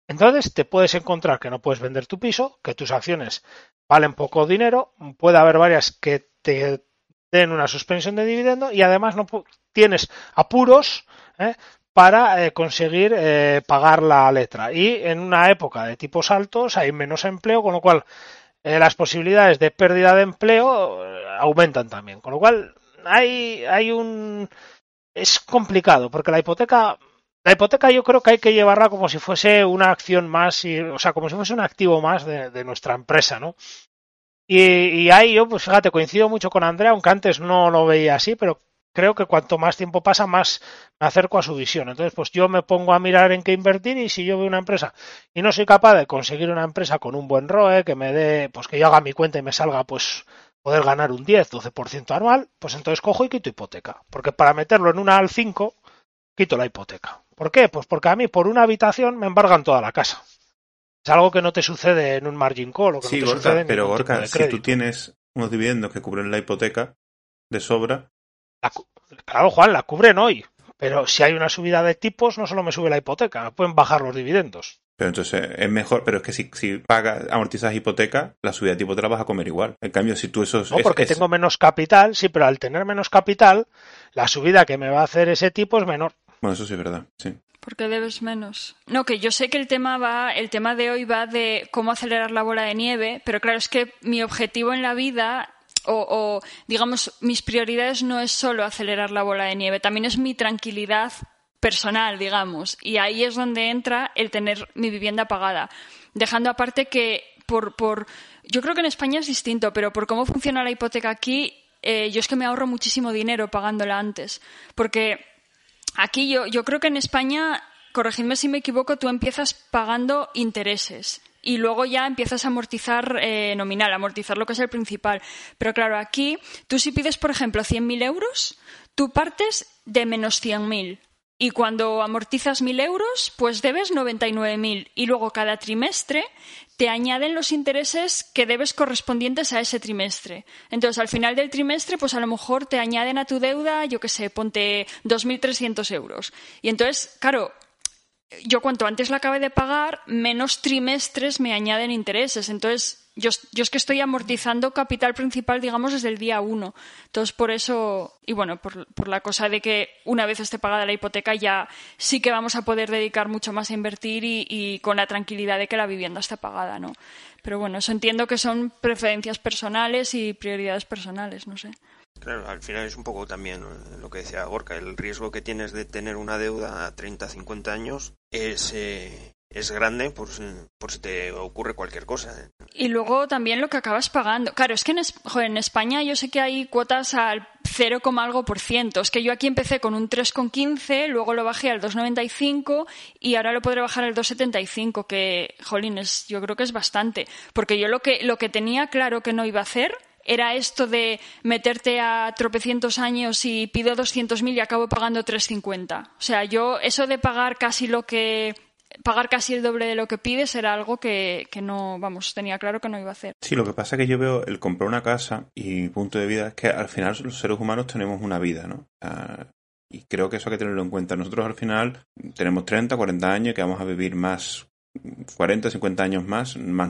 Entonces te puedes encontrar que no puedes vender tu piso, que tus acciones valen poco dinero, puede haber varias que te den una suspensión de dividendo y además no tienes apuros ¿eh? para eh, conseguir eh, pagar la letra. Y en una época de tipos altos hay menos empleo, con lo cual eh, las posibilidades de pérdida de empleo aumentan también. Con lo cual hay, hay un... es complicado porque la hipoteca la hipoteca yo creo que hay que llevarla como si fuese una acción más, y, o sea, como si fuese un activo más de, nuestra empresa, ¿no? Y, y, ahí yo, pues fíjate, coincido mucho con Andrea, aunque antes no lo veía así, pero creo que cuanto más tiempo pasa, más me acerco a su visión. Entonces, pues yo me pongo a mirar en qué invertir y si yo veo una empresa y no soy capaz de conseguir una empresa con un buen ROE, que me dé, pues que yo haga mi cuenta y me salga, pues poder ganar un 10, 12% anual, pues entonces cojo y quito hipoteca. Porque para meterlo en una al 5, quito la hipoteca. ¿Por qué? Pues porque a mí por una habitación me embargan toda la casa. Es algo que no te sucede en un margin call. O que sí, no te Gorka, sucede en pero Gorka, si tú tienes unos dividendos que cubren la hipoteca de sobra, La claro, Juan, la cubren hoy. Pero si hay una subida de tipos, no solo me sube la hipoteca, me pueden bajar los dividendos. pero entonces es mejor, pero es que si, si pagas, amortizas hipoteca, la subida de tipo te la vas a comer igual. En cambio, si tú eso No, porque tengo menos capital, sí, pero al tener menos capital, la subida que me va a hacer ese tipo es menor. Eso sí verdad, sí. Porque debes menos. No, que yo sé que el tema va, el tema de hoy va de cómo acelerar la bola de nieve, pero claro, es que mi objetivo en la vida o, o, digamos mis prioridades no es solo acelerar la bola de nieve, también es mi tranquilidad personal, digamos, y ahí es donde entra el tener mi vivienda pagada, dejando aparte que por, por yo creo que en España es distinto, pero por cómo funciona la hipoteca aquí, eh, yo es que me ahorro muchísimo dinero pagándola antes, porque Aquí yo, yo creo que en España, corregidme si me equivoco, tú empiezas pagando intereses y luego ya empiezas a amortizar eh, nominal, amortizar lo que es el principal. Pero claro, aquí tú si pides, por ejemplo, 100.000 euros, tú partes de menos 100.000. Y cuando amortizas 1.000 euros, pues debes 99.000. Y luego cada trimestre te añaden los intereses que debes correspondientes a ese trimestre. Entonces, al final del trimestre, pues a lo mejor te añaden a tu deuda, yo qué sé, ponte 2.300 euros. Y entonces, claro, yo cuanto antes la acabe de pagar, menos trimestres me añaden intereses. Entonces, yo, yo, es que estoy amortizando capital principal, digamos, desde el día uno. Entonces, por eso, y bueno, por, la cosa de que una vez esté pagada la hipoteca, ya sí que vamos a poder dedicar mucho más a invertir y, y con la tranquilidad de que la vivienda esté pagada, ¿no? Pero bueno, eso entiendo que son preferencias personales y prioridades personales, no sé. Claro, al final es un poco también lo que decía Gorka, el riesgo que tienes de tener una deuda a 30, 50 años es, eh, es grande por por si te ocurre cualquier cosa. Y luego también lo que acabas pagando. Claro, es que en, en España yo sé que hay cuotas al 0, algo por ciento. Es que yo aquí empecé con un 3,15, luego lo bajé al 2,95 y ahora lo podré bajar al 2,75, que, jolín, es, yo creo que es bastante. Porque yo lo que, lo que tenía claro que no iba a hacer era esto de meterte a tropecientos años y pido 200.000 y acabo pagando 350. O sea, yo eso de pagar casi lo que pagar casi el doble de lo que pides era algo que, que, no, vamos, tenía claro que no iba a hacer. Sí, lo que pasa es que yo veo el comprar una casa y mi punto de vida es que al final los seres humanos tenemos una vida, ¿no? Uh, y creo que eso hay que tenerlo en cuenta. Nosotros al final tenemos 30, 40 años que vamos a vivir más 40, 50 años más, más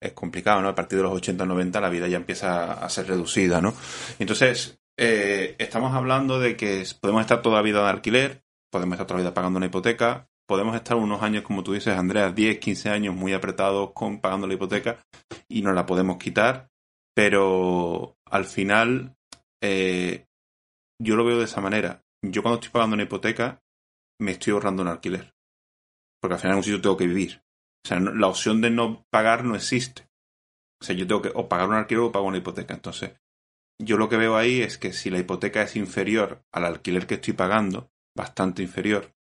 es complicado, ¿no? A partir de los 80 90 la vida ya empieza a ser reducida, ¿no? Entonces, eh, estamos hablando de que podemos estar toda la vida de alquiler, podemos estar toda la vida pagando una hipoteca, podemos estar unos años, como tú dices, Andrea, 10, 15 años muy apretados con pagando la hipoteca y no la podemos quitar, pero al final eh, yo lo veo de esa manera. Yo cuando estoy pagando una hipoteca me estoy ahorrando un alquiler, porque al final en un sitio tengo que vivir. O sea, la opción de no pagar no existe. O sea, yo tengo que o pagar un alquiler o pagar una hipoteca. Entonces, yo lo que veo ahí es que si la hipoteca es inferior al alquiler que estoy pagando, bastante inferior,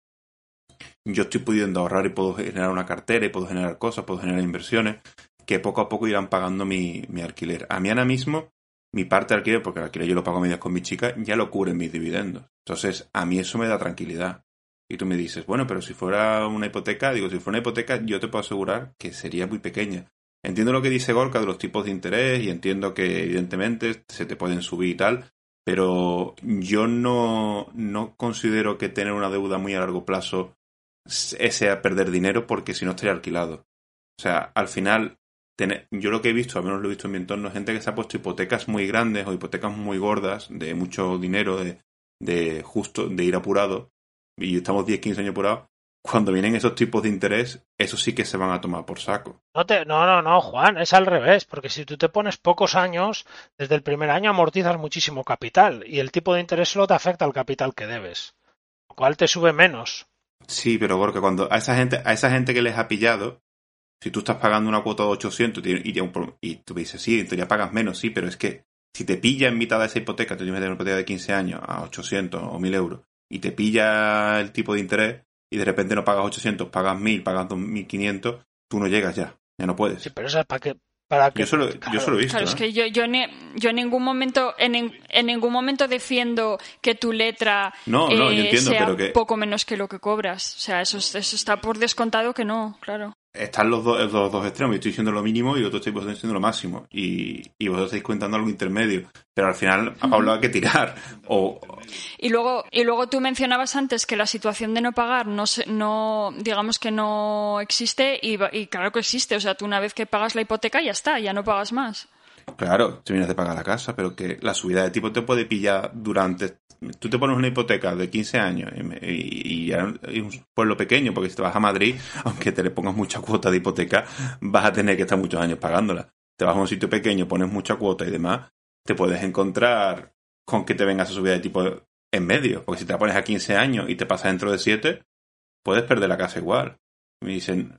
yo estoy pudiendo ahorrar y puedo generar una cartera y puedo generar cosas, puedo generar inversiones que poco a poco irán pagando mi, mi alquiler. A mí ahora mismo, mi parte de alquiler, porque el alquiler yo lo pago a medias con mi chica, ya lo cubren mis dividendos. Entonces, a mí eso me da tranquilidad. Y tú me dices, bueno, pero si fuera una hipoteca, digo, si fuera una hipoteca, yo te puedo asegurar que sería muy pequeña. Entiendo lo que dice Gorka de los tipos de interés y entiendo que evidentemente se te pueden subir y tal, pero yo no, no considero que tener una deuda muy a largo plazo sea perder dinero porque si no estaría alquilado. O sea, al final, yo lo que he visto, al menos lo he visto en mi entorno, gente que se ha puesto hipotecas muy grandes o hipotecas muy gordas, de mucho dinero, de, de justo, de ir apurado, y estamos 10, 15 años apurados, cuando vienen esos tipos de interés, eso sí que se van a tomar por saco. No, te, no, no, no, Juan, es al revés, porque si tú te pones pocos años, desde el primer año amortizas muchísimo capital y el tipo de interés solo te afecta al capital que debes, lo cual te sube menos. Sí, pero porque cuando a esa gente, a esa gente que les ha pillado, si tú estás pagando una cuota de 800 y, y tú dices, sí, en teoría pagas menos, sí, pero es que si te pilla en mitad de esa hipoteca, tú tienes una hipoteca de 15 años a 800 o 1000 euros, y te pilla el tipo de interés, y de repente no pagas 800, pagas 1000, pagas 2500, tú no llegas ya, ya no puedes. Sí, pero eso es para que para que, yo, solo, yo solo he visto. Claro, es que yo, yo, yo en ningún momento en, en, ningún momento defiendo que tu letra no, no, yo eh, entiendo, sea pero que... poco menos que lo que cobras. O sea, eso, eso está por descontado que no, claro están los dos, los dos extremos. Yo estoy diciendo lo mínimo y otro estoy diciendo lo máximo. Y, y vosotros estáis contando algo intermedio. Pero al final a Pablo hay que tirar. O... Y luego, y luego tú mencionabas antes que la situación de no pagar no, no digamos que no existe y, y claro que existe. O sea, tú una vez que pagas la hipoteca ya está, ya no pagas más. Claro, terminas de pagar la casa, pero que la subida de tipo te puede pillar durante tú te pones una hipoteca de 15 años y, y, es un pueblo pequeño, porque si te vas a Madrid, (laughs) aunque te le pongas mucha cuota de hipoteca, vas a tener que estar muchos años pagándola. Te vas a un sitio pequeño, pones mucha cuota y demás, te puedes encontrar con que te vengas a subida de tipo en medio, porque si te la pones a 15 años y te pasa dentro de 7, puedes perder la casa igual. Me dicen.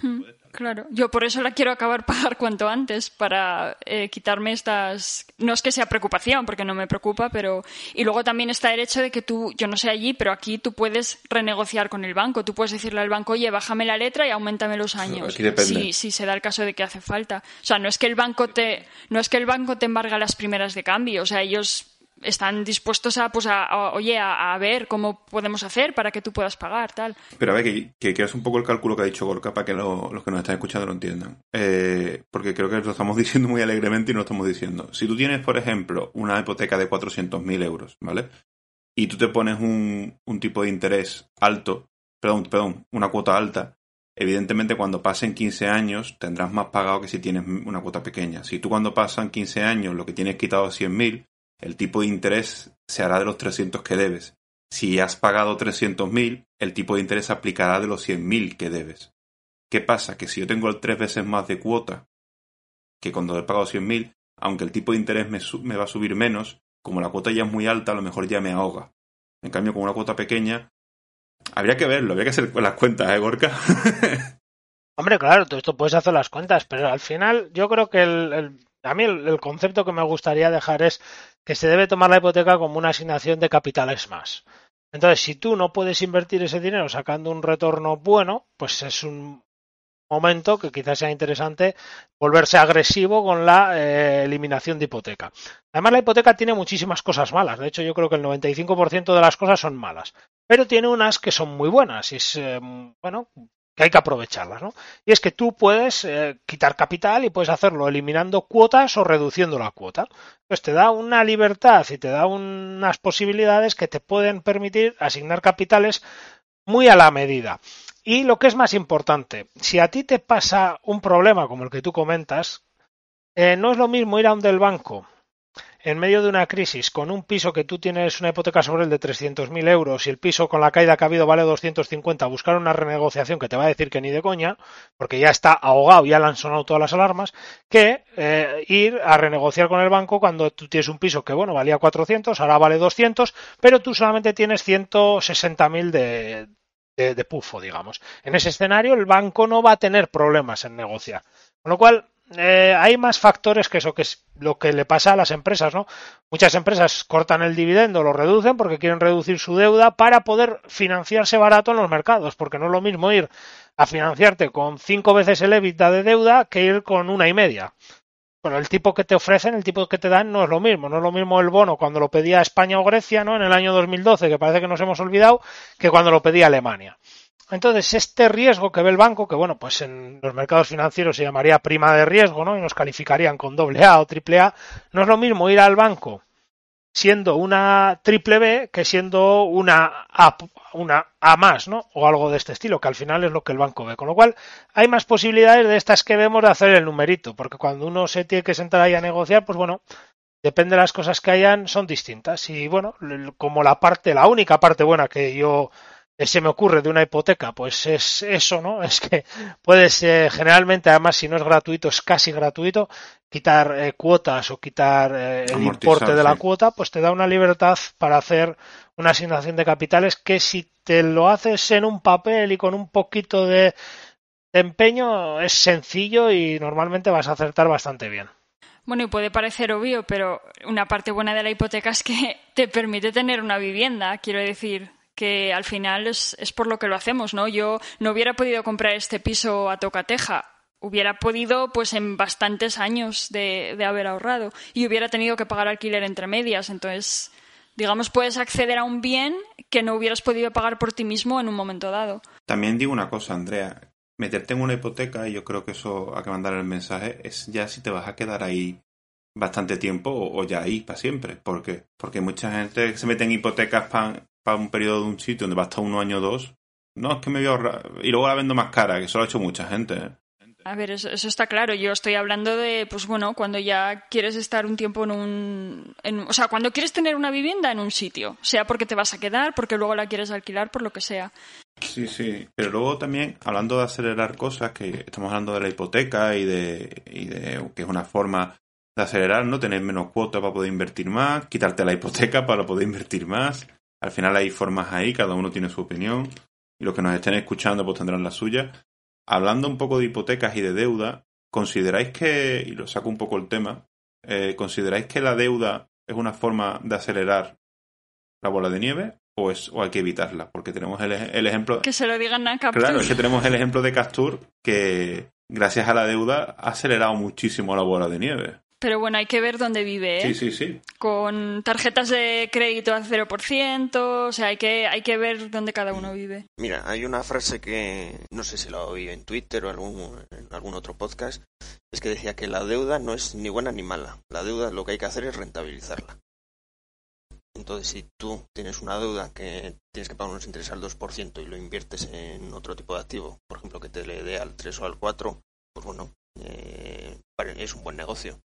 Claro, yo por eso la quiero acabar (laughs) pagar cuanto antes para eh, quitarme estas. No es que sea preocupación, porque no me preocupa, pero. Y luego también está el hecho de que tú, yo no sé allí, pero aquí tú puedes renegociar con el banco. Tú puedes decirle al banco, oye, bájame la letra y aumentame los años. Aquí depende. Si, si se da el caso de que hace falta. O sea, no es que el banco te, no es que el banco te embarga las primeras de cambio. O sea, ellos están dispuestos a, pues, a, oye, a, ver cómo podemos hacer para que tú puedas pagar, tal. Pero a ver, que, que, un poco el cálculo que ha dicho Gorka para que los que nos están escuchando lo entiendan. Eh, porque creo que lo estamos (laughs) diciendo muy alegremente y no lo estamos diciendo. Si tú tienes, por ejemplo, una hipoteca de 400.000 euros, ¿vale? Y tú te pones un, un tipo de interés alto, perdón, perdón, una cuota alta, evidentemente cuando pasen 15 años tendrás más pagado que si tienes una cuota pequeña. Si tú cuando pasan 15 años lo que tienes quitado es 100.000, el tipo de interés se hará de los 300 que debes. Si has pagado 300.000, el tipo de interés aplicará de los 100.000 que debes. ¿Qué pasa? Que si yo tengo el tres veces más de cuota que cuando he pagado 100.000, aunque el tipo de interés me, me, va a subir menos, como la cuota ya es muy alta, a lo mejor ya me ahoga. En cambio, con una cuota pequeña, habría que verlo, habría que hacer las cuentas, ¿eh, Gorka? (laughs) Hombre, claro, tú esto puedes hacer las cuentas, pero al final yo creo que el, a mí el, concepto que me gustaría dejar es que se debe tomar la hipoteca como una asignación de capitales más. Entonces, si tú no puedes invertir ese dinero sacando un retorno bueno, pues es un momento que quizás sea interesante volverse agresivo con la eh, eliminación de hipoteca. Además, la hipoteca tiene muchísimas cosas malas. De hecho, yo creo que el 95% de las cosas son malas. Pero tiene unas que son muy buenas. Y es, eh, bueno, que hay que aprovecharlas, ¿no? Y es que tú puedes eh, quitar capital y puedes hacerlo eliminando cuotas o reduciendo la cuota. Pues te da una libertad y te da unas posibilidades que te pueden permitir asignar capitales muy a la medida. Y lo que es más importante, si a ti te pasa un problema como el que tú comentas, Eh, no es lo mismo ir a un del banco en medio de una crisis con un piso que tú tienes una hipoteca sobre él de 300.000 euros y el piso con la caída que ha habido vale 250, buscar una renegociación que te va a decir que ni de coña, porque ya está ahogado, ya han sonado todas las alarmas, que eh, ir a renegociar con el banco cuando tú tienes un piso que, bueno, valía 400, ahora vale 200, pero tú solamente tienes 160.000 de, de, de pufo, digamos. En ese escenario el banco no va a tener problemas en negociar. Con lo cual, eh, hay más factores que eso, que es lo que le pasa a las empresas, ¿no? Muchas empresas cortan el dividendo, lo reducen porque quieren reducir su deuda para poder financiarse barato en los mercados, porque no es lo mismo ir a financiarte con cinco veces el EBITDA de deuda que ir con una y media. Bueno, el tipo que te ofrecen, el tipo que te dan no es lo mismo. No es lo mismo el bono cuando lo pedía España o Grecia, ¿no? En el año 2012, que parece que nos hemos olvidado, que cuando lo pedía Alemania. Entonces, este riesgo que ve el banco, que bueno, pues en los mercados financieros se llamaría prima de riesgo, ¿no? Y nos calificarían con doble A o triple A, no es lo mismo ir al banco siendo una triple B que siendo una A, una A más, ¿no? O algo de este estilo, que al final es lo que el banco ve. Con lo cual, hay más posibilidades de estas que vemos de hacer el numerito, porque cuando uno se tiene que sentar ahí a negociar, pues bueno, depende de las cosas que hayan, son distintas. Y bueno, como la parte, la única parte buena que yo se me ocurre de una hipoteca, pues es eso, ¿no? (laughs) Es que puedes eh, generalmente, además, si no es gratuito, es casi gratuito, quitar eh, cuotas o quitar eh, el importe de la sí. cuota, pues te da una libertad para hacer una asignación de capitales que si te lo haces en un papel y con un poquito de, de empeño es sencillo y normalmente vas a acertar bastante bien. Bueno, y puede parecer obvio, pero una parte buena de la hipoteca es que te permite tener una vivienda, quiero decir, que al final es, es, por lo que lo hacemos, ¿no? Yo no hubiera podido comprar este piso a tocateja. Hubiera podido, pues, en bastantes años de, de haber ahorrado. Y hubiera tenido que pagar alquiler entre medias. Entonces, digamos, puedes acceder a un bien que no hubieras podido pagar por ti mismo en un momento dado. También digo una cosa, Andrea. Meterte en una hipoteca, y yo creo que eso hay que mandar el mensaje, es ya si te vas a quedar ahí bastante tiempo o, ya ahí para siempre. ¿Por qué? Porque mucha gente se mete en hipotecas para para un periodo de un sitio donde va hasta un año o dos, no, es que me voy a ahorrar. Y luego la vendo más cara, que eso lo ha hecho mucha gente. ¿eh? A ver, eso, eso, está claro. Yo estoy hablando de, pues bueno, cuando ya quieres estar un tiempo en un, en, o sea, cuando quieres tener una vivienda en un sitio, sea porque te vas a quedar, porque luego la quieres alquilar, por lo que sea. Sí, sí. Pero luego también, hablando de acelerar cosas, que estamos hablando de la hipoteca y de, y de que es una forma de acelerar, ¿no? Tener menos cuota para poder invertir más, quitarte la hipoteca para poder invertir más. Al final hay formas ahí, cada uno tiene su opinión y los que nos estén escuchando pues tendrán la suya. Hablando un poco de hipotecas y de deuda, ¿consideráis que, y lo saco un poco el tema, eh, ¿consideráis que la deuda es una forma de acelerar la bola de nieve o, es, o hay que evitarla? Porque tenemos el, el ejemplo... Que se lo digan a Captur. Claro, es que tenemos el ejemplo de Castur que gracias a la deuda ha acelerado muchísimo la bola de nieve. Pero bueno, hay que ver dónde vive. ¿eh? Sí, sí, sí. Con tarjetas de crédito al 0%, o sea, hay que, hay que ver dónde cada uno vive. Mira, hay una frase que no sé si la oí en Twitter o algún, en algún otro podcast, es que decía que la deuda no es ni buena ni mala. La deuda lo que hay que hacer es rentabilizarla. Entonces, si tú tienes una deuda que tienes que pagar unos intereses al 2% y lo inviertes en otro tipo de activo, por ejemplo, que te le dé al 3 o al 4, pues bueno, eh, es un buen negocio.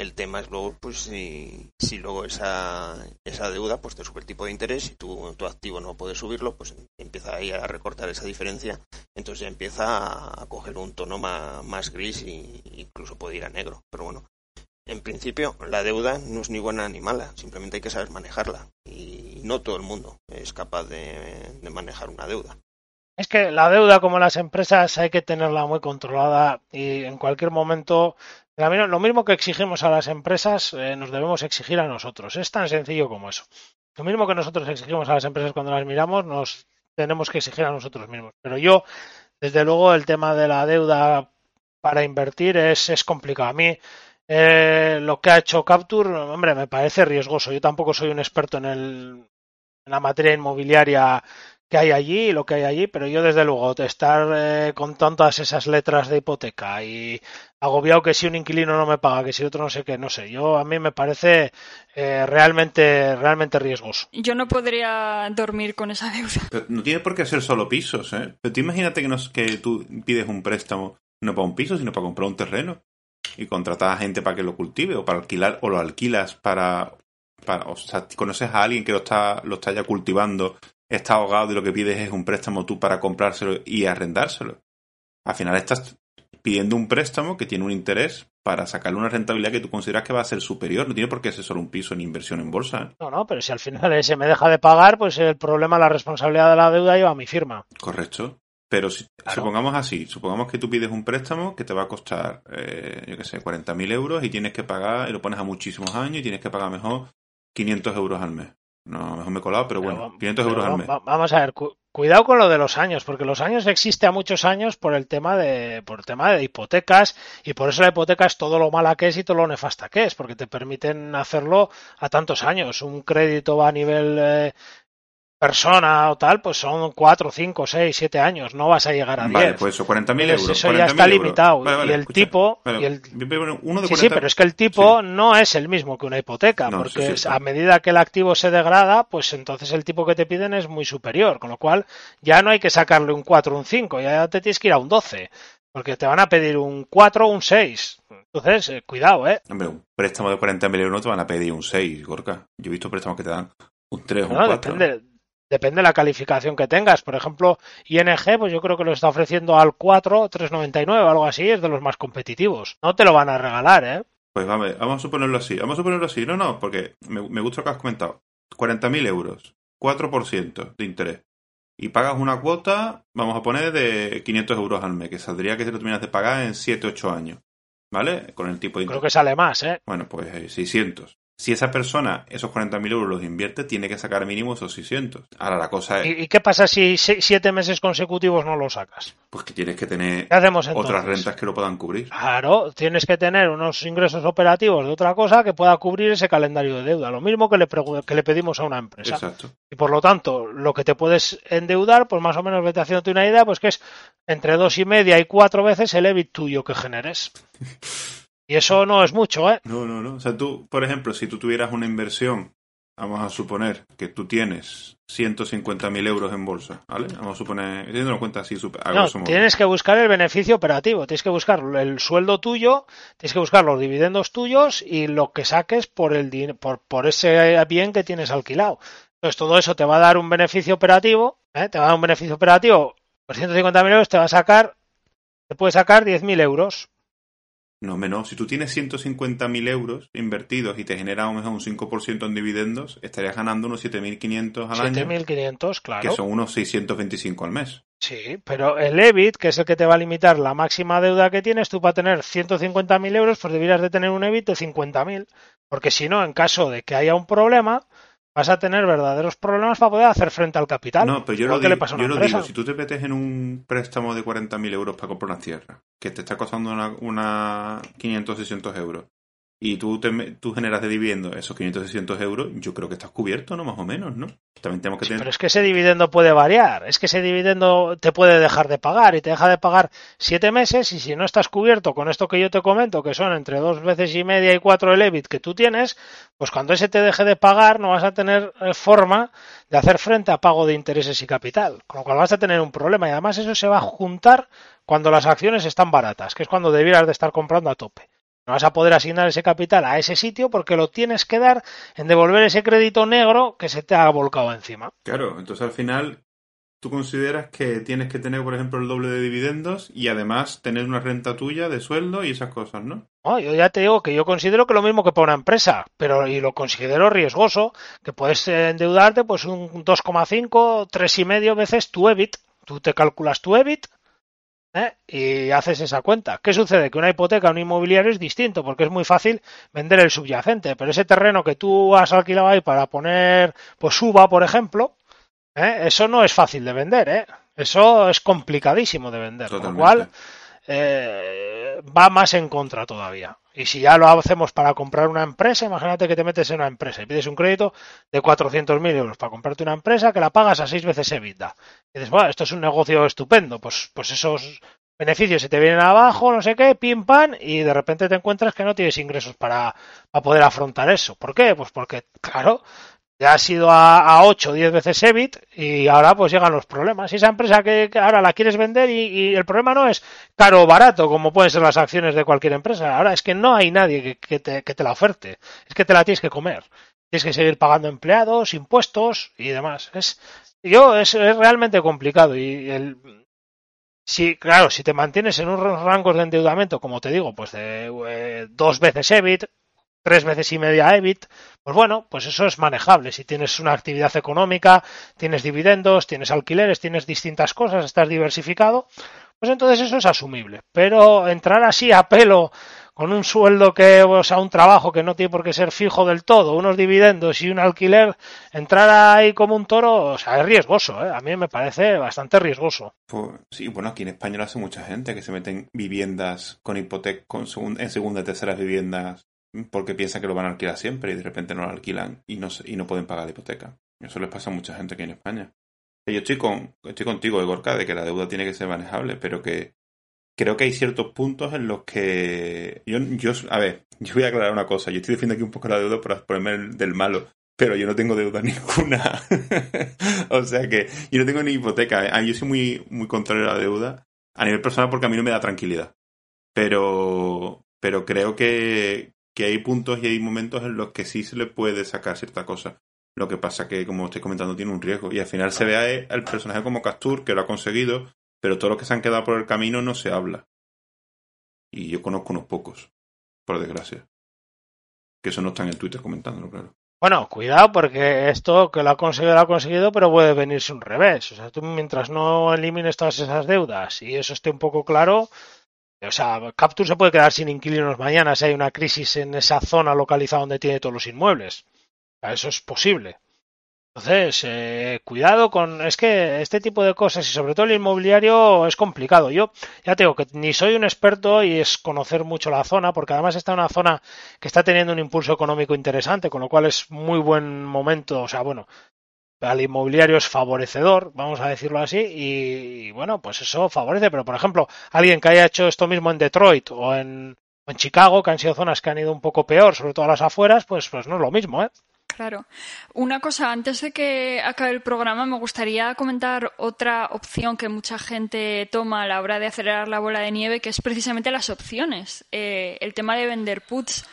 El tema es luego, pues si, si luego esa, esa deuda pues te sube el tipo de interés y tu, tu activo no puede subirlo, pues empieza ahí a recortar esa diferencia, entonces ya empieza a coger un tono más, más gris e incluso puede ir a negro. Pero bueno, en principio la deuda no es ni buena ni mala, simplemente hay que saber manejarla y no todo el mundo es capaz de, de manejar una deuda. Es que la deuda, como las empresas, hay que tenerla muy controlada y en cualquier momento lo mismo que exigimos a las empresas, eh, nos debemos exigir a nosotros. Es tan sencillo como eso. Lo mismo que nosotros exigimos a las empresas cuando las miramos, nos tenemos que exigir a nosotros mismos. Pero yo, desde luego, el tema de la deuda para invertir es, es complicado. A mí, eh, lo que ha hecho Capture, hombre, me parece riesgoso. Yo tampoco soy un experto en, el, en la materia inmobiliaria que hay allí y lo que hay allí, pero yo desde luego estar eh, con tantas esas letras de hipoteca y agobiado que si un inquilino no me paga, que si otro no sé qué, no sé, yo a mí me parece eh, realmente realmente riesgoso. Yo no podría dormir con esa deuda. Pero no tiene por qué ser solo pisos, ¿eh? Pero tú imagínate que, nos, que tú pides un préstamo no para un piso, sino para comprar un terreno. y contratas a gente para que lo cultive o para alquilar o lo alquilas para, para o sea, conoces a alguien que lo está, lo está ya cultivando, está ahogado y lo que pides es un préstamo tú para comprárselo y arrendárselo. Al final estás pidiendo un préstamo que tiene un interés para sacarle una rentabilidad que tú consideras que va a ser superior. No tiene por qué ser solo un piso en inversión en bolsa. No, no, pero si al final ese me deja de pagar, pues el problema, la responsabilidad de la deuda lleva a mi firma. Correcto. Pero si, supongamos así, supongamos que tú pides un préstamo que te va a costar, eh, yo qué sé, 40.000 euros y tienes que pagar, y lo pones a muchísimos años y tienes que pagar mejor 500 euros al mes. No, mejor me he colado, pero bueno, 500 euros al mes. Vamos a ver, cuidado con lo de los años, porque los años existe a muchos años por el tema de, por el tema de hipotecas y por eso la hipoteca es todo lo mala que es y todo lo nefasta que es, porque te permiten hacerlo a tantos años. Un crédito va a nivel eh, persona o tal, pues son 4, 5, 6, 7 años, no vas a llegar a 10. Vale, pues eso, 40.000 euros. Eso ya está limitado. y el tipo... y el... sí, sí, pero es que el tipo no es el mismo que una hipoteca, porque a medida que el activo se degrada, pues entonces el tipo que te piden es muy superior, con lo cual ya no hay que sacarle un 4 un 5, ya te tienes que ir a un 12. Porque te van a pedir un 4 o un 6. Entonces, eh, cuidado, ¿eh? Hombre, un préstamo de 40.000 euros no te van a pedir un 6, Gorka. Yo he visto préstamos que te dan un 3 o un 4. Depende, Depende de la calificación que tengas. Por ejemplo, ING, pues yo creo que lo está ofreciendo al 4, 3,99 o algo así, es de los más competitivos. No te lo van a regalar, ¿eh? Pues vamos, vamos a suponerlo así. Vamos a suponerlo así. No, no, porque me, me gusta lo que has comentado. 40.000 euros, 4% de interés. Y pagas una cuota, vamos a poner de 500 euros al mes, que saldría que te lo terminas de pagar en 7, 8 años. ¿Vale? Con el tipo de Creo que sale más, ¿eh? Bueno, pues 600. Si esa persona esos 40.000 euros los invierte, tiene que sacar mínimo esos 600. Ahora la cosa es... ¿Y, qué pasa si siete meses consecutivos no lo sacas? Pues que tienes que tener otras rentas que lo puedan cubrir. Claro, tienes que tener unos ingresos operativos de otra cosa que pueda cubrir ese calendario de deuda. Lo mismo que le, que le pedimos a una empresa. Exacto. Y por lo tanto, lo que te puedes endeudar, pues más o menos vete haciéndote una idea, pues que es entre dos y media y cuatro veces el EBIT tuyo que generes. (laughs) Y eso no es mucho, ¿eh? No, no, no. O sea, tú, por ejemplo, si tú tuvieras una inversión, vamos a suponer que tú tienes 150.000 euros en bolsa, ¿vale? Vamos a suponer, teniendo en cuenta así, no, tienes que buscar el beneficio operativo, tienes que buscar el sueldo tuyo, tienes que buscar los dividendos tuyos y lo que saques por el por, por ese bien que tienes alquilado. Entonces todo eso te va a dar un beneficio operativo, ¿eh? te va a dar un beneficio operativo por 150.000 euros, te va a sacar, te puede sacar 10.000 euros. No, menos. Si tú tienes 150.000 euros invertidos y te genera un, un 5% en dividendos, estarías ganando unos 7.500 al año. 7.500, claro. Que son unos 625 al mes. Sí, pero el EBIT, que es el que te va a limitar la máxima deuda que tienes, tú para tener 150.000 euros, pues deberías de tener un EBIT de 50.000. Porque si no, en caso de que haya un problema, vas a tener verdaderos problemas para poder hacer frente al capital. No, pero yo lo, digo, yo lo digo, si tú te metes en un préstamo de 40.000 euros para comprar una tierra, que te está costando una, una 500, 600 euros, y tú, te, tú generas de dividendo esos 500, 600 euros, yo creo que estás cubierto, ¿no? Más o menos, ¿no? También tenemos que tener... Pero es que ese dividendo puede variar, es que ese dividendo te puede dejar de pagar y te deja de pagar siete meses y si no estás cubierto con esto que yo te comento, que son entre dos veces y media y cuatro el EBIT que tú tienes, pues cuando ese te deje de pagar no vas a tener eh, forma de hacer frente a pago de intereses y capital, con lo cual vas a tener un problema y además eso se va a juntar cuando las acciones están baratas, que es cuando debieras de estar comprando a tope. No vas a poder asignar ese capital a ese sitio porque lo tienes que dar en devolver ese crédito negro que se te ha volcado encima. Claro, entonces al final tú consideras que tienes que tener, por ejemplo, el doble de dividendos y además tener una renta tuya de sueldo y esas cosas, ¿no? No, yo ya te digo que yo considero que lo mismo que para una empresa, pero y lo considero riesgoso, que puedes endeudarte pues un 2,5, 3,5 veces tu EBIT. Tú te calculas tu EBIT, ¿eh? y haces esa cuenta. ¿Qué sucede? Que una hipoteca, un inmobiliario es distinto porque es muy fácil vender el subyacente, pero ese terreno que tú has alquilado ahí para poner pues suba, por ejemplo, ¿eh? eso no es fácil de vender, ¿eh? eso es complicadísimo de vender, con lo cual eh, va más en contra todavía. Y si ya lo hacemos para comprar una empresa, imagínate que te metes en una empresa y pides un crédito de 400.000 euros para comprarte una empresa que la pagas a seis veces EBITDA. Y dices, bueno, esto es un negocio estupendo, pues, pues esos beneficios se te vienen abajo, no sé qué, pim pam, y de repente te encuentras que no tienes ingresos para, para poder afrontar eso. ¿Por qué? Pues porque, claro, ya ha sido a, 8 o 10 veces EBIT y ahora pues llegan los problemas. Y esa empresa que, ahora la quieres vender y, el problema no es caro o barato, como pueden ser las acciones de cualquier empresa. Ahora es que no hay nadie que, te, la oferte. Es que te la tienes que comer. Tienes que seguir pagando empleados, impuestos y demás. Es, yo, es, realmente complicado y el, si, claro, si te mantienes en unos rangos de endeudamiento, como te digo, pues de eh, dos veces EBIT, tres veces y media EBIT, pues bueno, pues eso es manejable. Si tienes una actividad económica, tienes dividendos, tienes alquileres, tienes distintas cosas, estás diversificado, pues entonces eso es asumible. Pero entrar así a pelo con un sueldo que, o sea, un trabajo que no tiene por qué ser fijo del todo, unos dividendos y un alquiler, entrar ahí como un toro, o sea, es riesgoso, ¿eh? A mí me parece bastante riesgoso. Pues, sí, bueno, aquí en España lo hace mucha gente que se meten viviendas con hipoteca, con en segunda y terceras viviendas porque piensa que lo van a alquilar siempre y de repente no lo alquilan y no, y no pueden pagar la hipoteca. Eso les pasa a mucha gente aquí en España. Yo estoy, con, estoy contigo, Gorka, de que la deuda tiene que ser manejable, pero que creo que hay ciertos puntos en los que yo, yo, a ver, yo voy a aclarar una cosa. Yo estoy defendiendo aquí un poco la deuda para ponerme del malo, pero yo no tengo deuda (laughs) ninguna. o sea que yo no tengo ni hipoteca. ¿eh? Yo soy muy, muy contrario a la deuda a nivel personal porque a mí no me da tranquilidad. Pero, pero creo que, que hay puntos y hay momentos en los que sí se le puede sacar cierta cosa. Lo que pasa que, como estoy comentando, tiene un riesgo. Y al final se ve el personaje como Castur, que lo ha conseguido, pero todos los que se han quedado por el camino no se habla. Y yo conozco unos pocos, por desgracia. Que eso no está en el Twitter comentándolo, claro. Bueno, cuidado porque esto que lo ha conseguido, lo ha conseguido, pero puede venirse un revés. O sea, tú mientras no elimines todas esas deudas y eso esté un poco claro, o sea, Capture se puede quedar sin inquilinos mañana si hay una crisis en esa zona localizada donde tiene todos los inmuebles. Eso es posible. Entonces, eh, cuidado con. Es que este tipo de cosas y sobre todo el inmobiliario es complicado. Yo ya tengo que ni soy un experto y es conocer mucho la zona, porque además está una zona que está teniendo un impulso económico interesante, con lo cual es muy buen momento. O sea, bueno, al inmobiliario es favorecedor, vamos a decirlo así, y, bueno, pues eso favorece. Pero por ejemplo, alguien que haya hecho esto mismo en Detroit o en, Chicago, que han sido zonas que han ido un poco peor, sobre todo a las afueras, pues, pues no es lo mismo, ¿eh? Claro. Una cosa, antes de que acabe el programa, me gustaría comentar otra opción que mucha gente toma a la hora de acelerar la bola de nieve, que es precisamente las opciones. Eh, el tema de vender puts.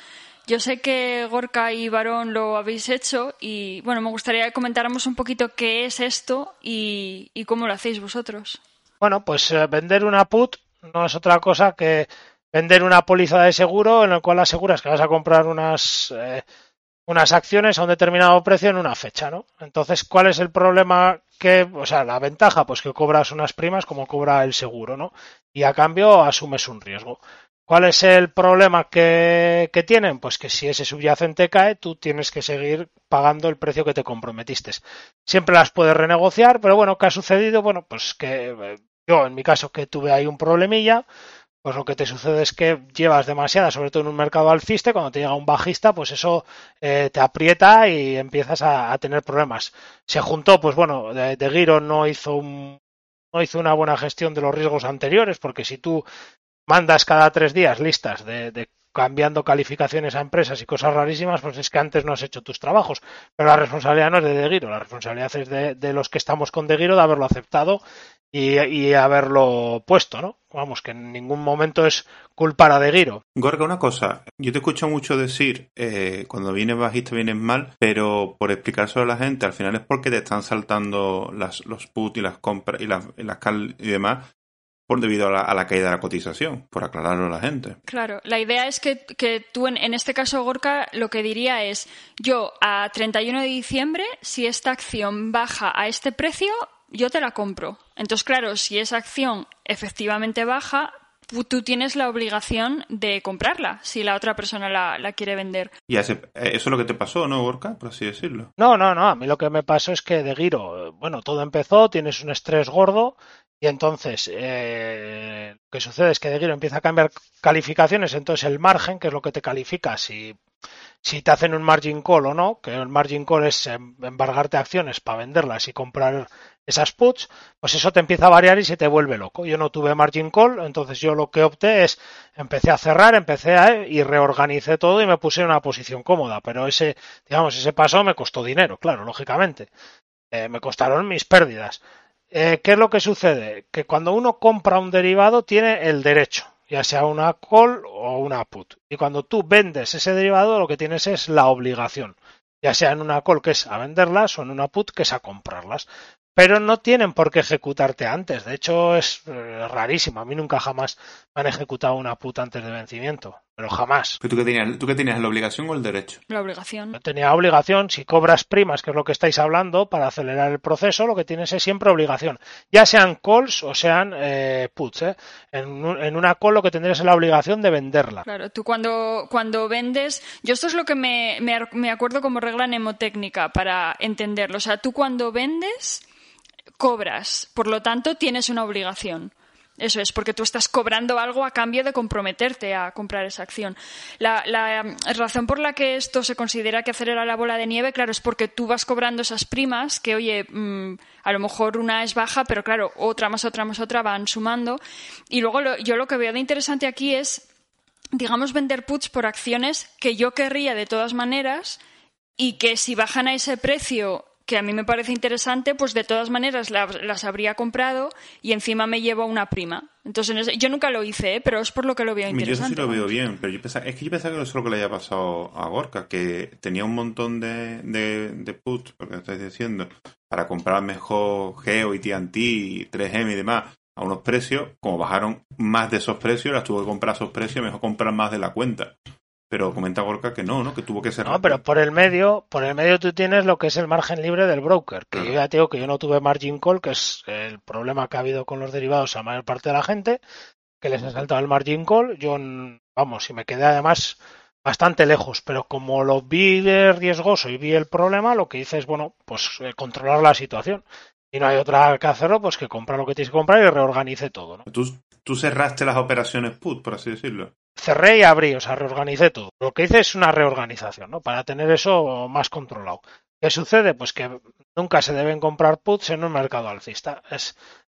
Yo sé que Gorka y Varón lo habéis hecho y, bueno, me gustaría que comentáramos un poquito qué es esto y, cómo lo hacéis vosotros. Bueno, pues eh, vender una put no es otra cosa que vender una póliza de seguro en la cual aseguras que vas a comprar unas... Eh, unas acciones a un determinado precio en una fecha, ¿no? Entonces, ¿cuál es el problema que, o sea, la ventaja? Pues que cobras unas primas como cobra el seguro, ¿no? Y a cambio asumes un riesgo. ¿Cuál es el problema que, que, tienen? Pues que si ese subyacente cae, tú tienes que seguir pagando el precio que te comprometiste. Siempre las puedes renegociar, pero bueno, ¿qué ha sucedido? Bueno, pues que eh, yo en mi caso que tuve ahí un problemilla, pues lo que te sucede es que llevas demasiada, sobre todo en un mercado alciste, cuando te llega un bajista, pues eso eh, te aprieta y empiezas a, tener problemas. Se juntó, pues bueno, de, Giro no hizo no hizo una buena gestión de los riesgos anteriores, porque si tú mandas cada tres días listas de, cambiando calificaciones a empresas y cosas rarísimas, pues es que antes no has hecho tus trabajos. Pero la responsabilidad no es de De Giro, la responsabilidad es de, los que estamos con De Giro de haberlo aceptado y, haberlo puesto, ¿no? Vamos, que en ningún momento es culpa de Giro. Gorga, una cosa, yo te escucho mucho decir eh, cuando vienes bajista vienes mal, pero por explicárselo a la gente, al final es porque te están saltando las, los put y las compras y las, y las cal y demás por debido a la, caída de la cotización, por aclararlo a la gente. Claro, la idea es que, que tú, en, en, este caso, Gorka, lo que diría es, yo a 31 de diciembre, si esta acción baja a este precio, yo te la compro. Entonces, claro, si esa acción efectivamente baja, tú tienes la obligación de comprarla si la otra persona la, quiere vender. Y eso es lo que te pasó, ¿no, Gorka? Por así decirlo. No, no, no. A mí lo que me pasó es que de Giro, bueno, todo empezó, tienes un estrés gordo y entonces eh, lo que sucede es que de Giro empieza a cambiar calificaciones, entonces el margen, que es lo que te califica si si te hacen un margin call o no, que el margin call es em, embargarte acciones para venderlas y comprar esas puts, pues eso te empieza a variar y se te vuelve loco. Yo no tuve margin call, entonces yo lo que opté es empecé a cerrar, empecé a y reorganicé todo y me puse en una posición cómoda, pero ese, digamos, ese paso me costó dinero, claro, lógicamente. Eh, me costaron mis pérdidas. Eh, ¿Qué es lo que sucede? Que cuando uno compra un derivado tiene el derecho, ya sea una call o una put. Y cuando tú vendes ese derivado, lo que tienes es la obligación, ya sea en una call que es a venderlas o en una put que es a comprarlas pero no tienen por qué ejecutarte antes. De hecho, es eh, rarísimo. A mí nunca jamás me han ejecutado una puta antes de vencimiento, pero jamás. ¿Tú qué, tenías, ¿Tú qué tenías, la obligación o el derecho? La obligación. No tenía obligación. Si cobras primas, que es lo que estáis hablando, para acelerar el proceso, lo que tienes es siempre obligación. Ya sean calls o sean eh, puts. ¿eh? En, en, una call lo que tendrías es la obligación de venderla. Claro, tú cuando, cuando vendes... Yo esto es lo que me, me, me acuerdo como regla mnemotécnica para entenderlo. O sea, tú cuando vendes cobras, por lo tanto tienes una obligación. Eso es, porque tú estás cobrando algo a cambio de comprometerte a comprar esa acción. La, razón por la que esto se considera que acelera la bola de nieve, claro, es porque tú vas cobrando esas primas que, oye, mm, a lo mejor una es baja, pero claro, otra más otra más otra van sumando. Y luego yo lo que veo de interesante aquí es, digamos, vender puts por acciones que yo querría de todas maneras y que si bajan a ese precio que a mí me parece interesante, pues de todas maneras las, habría comprado y encima me llevo una prima. Entonces, yo nunca lo hice, ¿eh? pero es por lo que lo veo interesante. Yo sí lo veo bien, pero yo pensaba, es que yo pensaba que eso es lo que le haya pasado a Gorka, que tenía un montón de, de, de puts, porque estáis diciendo, para comprar mejor Geo y TNT y 3M y demás a unos precios, como bajaron más de esos precios, las tuvo que comprar a esos precios, mejor comprar más de la cuenta. Pero comenta Gorka que no, ¿no? Que tuvo que ser. No, pero por el medio, por el medio tú tienes lo que es el margen libre del broker. Que yo ya te digo que yo no tuve margin call, que es el problema que ha habido con los derivados a la mayor parte de la gente, que les ha saltado el margin call. Yo, vamos, y me quedé además bastante lejos, pero como lo vi riesgoso y vi el problema, lo que hice es, bueno, pues eh, controlar la situación. Y no hay otra que hacerlo, pues que comprar lo que tienes que comprar y reorganice todo, ¿no? Tú, tú cerraste las operaciones put, por así decirlo cerré y abrí, o sea, reorganicé todo. Lo que hice es una reorganización, ¿no? Para tener eso más controlado. ¿Qué sucede? Pues que nunca se deben comprar puts en un mercado alcista. Es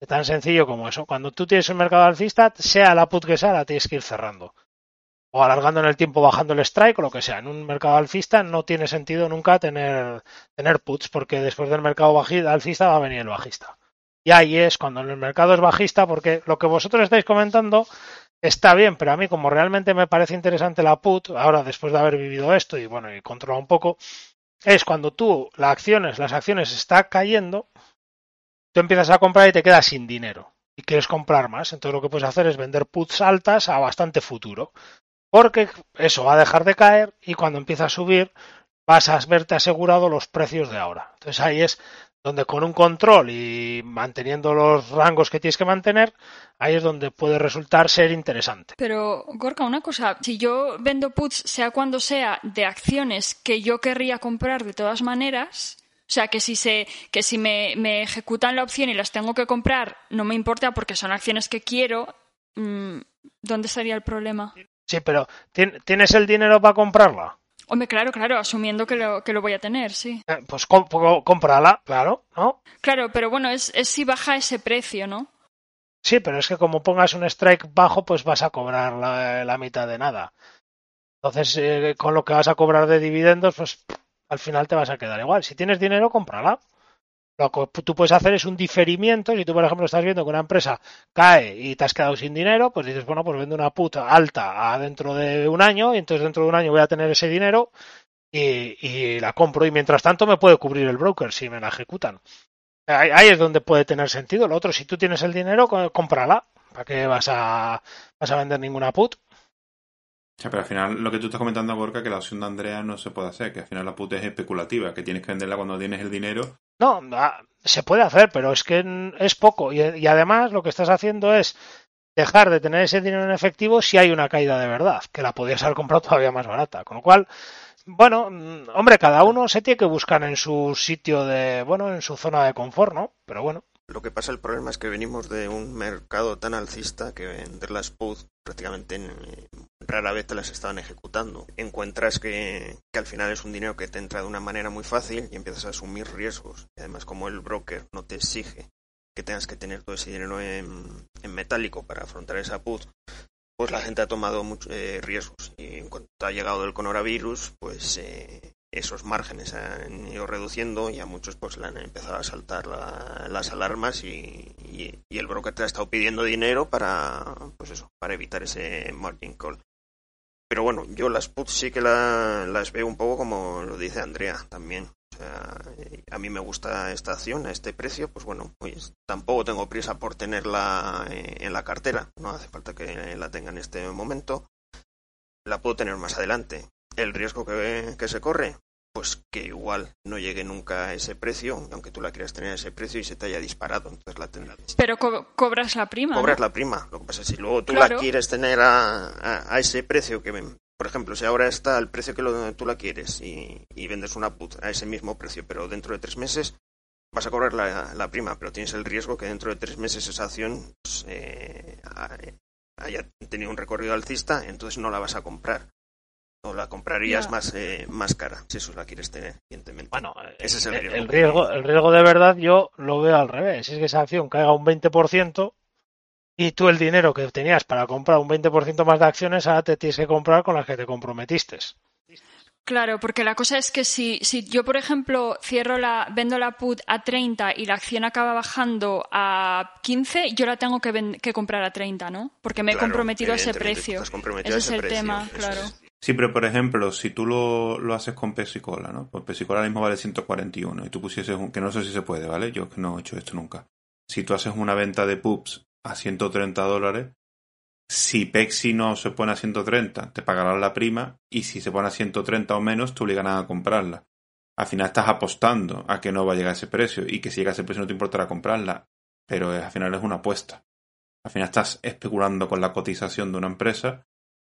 tan sencillo como eso. Cuando tú tienes un mercado alcista, sea la put que sea, la tienes que ir cerrando. O alargando en el tiempo, bajando el strike o lo que sea. En un mercado alcista no tiene sentido nunca tener, puts, porque después del mercado alcista va a venir el bajista. Y ahí es cuando el mercado es bajista, porque lo que vosotros estáis comentando está bien, pero a mí como realmente me parece interesante la put, ahora después de haber vivido esto y bueno, y controlado un poco, es cuando tú las acciones, las acciones está cayendo, tú empiezas a comprar y te quedas sin dinero y quieres comprar más, entonces lo que puedes hacer es vender puts altas a bastante futuro, porque eso va a dejar de caer y cuando empieza a subir vas a verte asegurado los precios de ahora. Entonces ahí es donde con un control y manteniendo los rangos que tienes que mantener, ahí es donde puede resultar ser interesante. Pero, Gorka, una cosa, si yo vendo puts, sea cuando sea, de acciones que yo querría comprar de todas maneras, o sea, que si, se, que si me, me ejecutan la opción y las tengo que comprar, no me importa porque son acciones que quiero, mm, ¿dónde estaría el problema? Sí, pero ¿tienes el dinero para comprarla? Hombre, claro, claro, asumiendo que lo, que lo voy a tener, sí. Eh, pues cómprala, claro, ¿no? Claro, pero bueno, es, es si baja ese precio, ¿no? Sí, pero es que como pongas un strike bajo, pues vas a cobrar la, mitad de nada. Entonces, eh, con lo que vas a cobrar de dividendos, pues al final te vas a quedar igual. Si tienes dinero, cómprala. Lo que tú puedes hacer es un diferimiento. Si tú, por ejemplo, estás viendo que una empresa cae y te has quedado sin dinero, pues dices, bueno, pues vendo una puta alta a dentro de un año y entonces dentro de un año voy a tener ese dinero y, la compro. Y mientras tanto me puede cubrir el broker si me la ejecutan. Ahí, es donde puede tener sentido. Lo otro, si tú tienes el dinero, cómprala. ¿Para qué vas a, vas a vender ninguna put? Pero al final lo que tú estás comentando, Borca, que la opción de Andrea no se puede hacer, que al final la put es especulativa, que tienes que venderla cuando tienes el dinero no, ah, se puede hacer, pero es que es poco. Y, además lo que estás haciendo es dejar de tener ese dinero en efectivo si hay una caída de verdad, que la podías haber comprado todavía más barata. Con lo cual, bueno, hombre, cada uno se tiene que buscar en su sitio de, bueno, en su zona de confort, ¿no? Pero bueno, Lo que pasa, el problema es que venimos de un mercado tan alcista que vender las put prácticamente en, rara vez te las estaban ejecutando. Encuentras que, al final es un dinero que te entra de una manera muy fácil y empiezas a asumir riesgos. Y además, como el broker no te exige que tengas que tener todo ese dinero en, en metálico para afrontar esa put, pues la gente ha tomado muchos eh, riesgos. Y en cuanto ha llegado el coronavirus, pues eh, esos márgenes han ido reduciendo y a muchos pues le han empezado a saltar las alarmas y, el broker te ha estado pidiendo dinero para pues eso para evitar ese margin call. Pero bueno yo las puts sí que las veo un poco como lo dice Andrea también. O sea, a mí me gusta esta acción a este precio pues bueno pues tampoco tengo prisa por tenerla eh, en la cartera no hace falta que la tenga en este momento. La puedo tener más adelante el riesgo que, que, se corre, pues que igual no llegue nunca a ese precio, aunque tú la quieras tener a ese precio y se te haya disparado, entonces la tendrás. Pero cobras la prima. Cobras la prima. Lo que pasa es que si luego tú la quieres tener a, a, ese precio que, por ejemplo, si ahora está al precio que lo, tú la quieres y, y, vendes una put a ese mismo precio, pero dentro de tres meses vas a cobrar la, la prima, pero tienes el riesgo que dentro de tres meses esa acción pues, eh, haya tenido un recorrido alcista, entonces no la vas a comprar o la comprarías más, eh, más cara, si eso la quieres tener, evidentemente. Bueno, ese es el, riesgo. El, riesgo. el riesgo de verdad yo lo veo al revés. Si es que esa acción caiga un 20% y tú el dinero que tenías para comprar un 20% más de acciones, ahora te tienes que comprar con las que te comprometiste. Claro, porque la cosa es que si, si yo, por ejemplo, cierro la, vendo la put a 30 y la acción acaba bajando a 15, yo la tengo que, que comprar a 30, ¿no? Porque me he comprometido a ese precio. Ese es el tema, claro. Sí, pero por ejemplo, si tú lo, lo haces con peso y cola, ¿no? Pues peso y cola ahora mismo vale 141 y tú pusieses un, que no sé si se puede, ¿vale? Yo que no he hecho esto nunca. Si tú haces una venta de pups a 130 dólares, si Pexi no se pone a 130, te pagarán la prima y si se pone a 130 o menos, te obligan a comprarla. Al final estás apostando a que no va a llegar a ese precio y que si llega a ese precio no te importará comprarla, pero al final es una apuesta. Al final estás especulando con la cotización de una empresa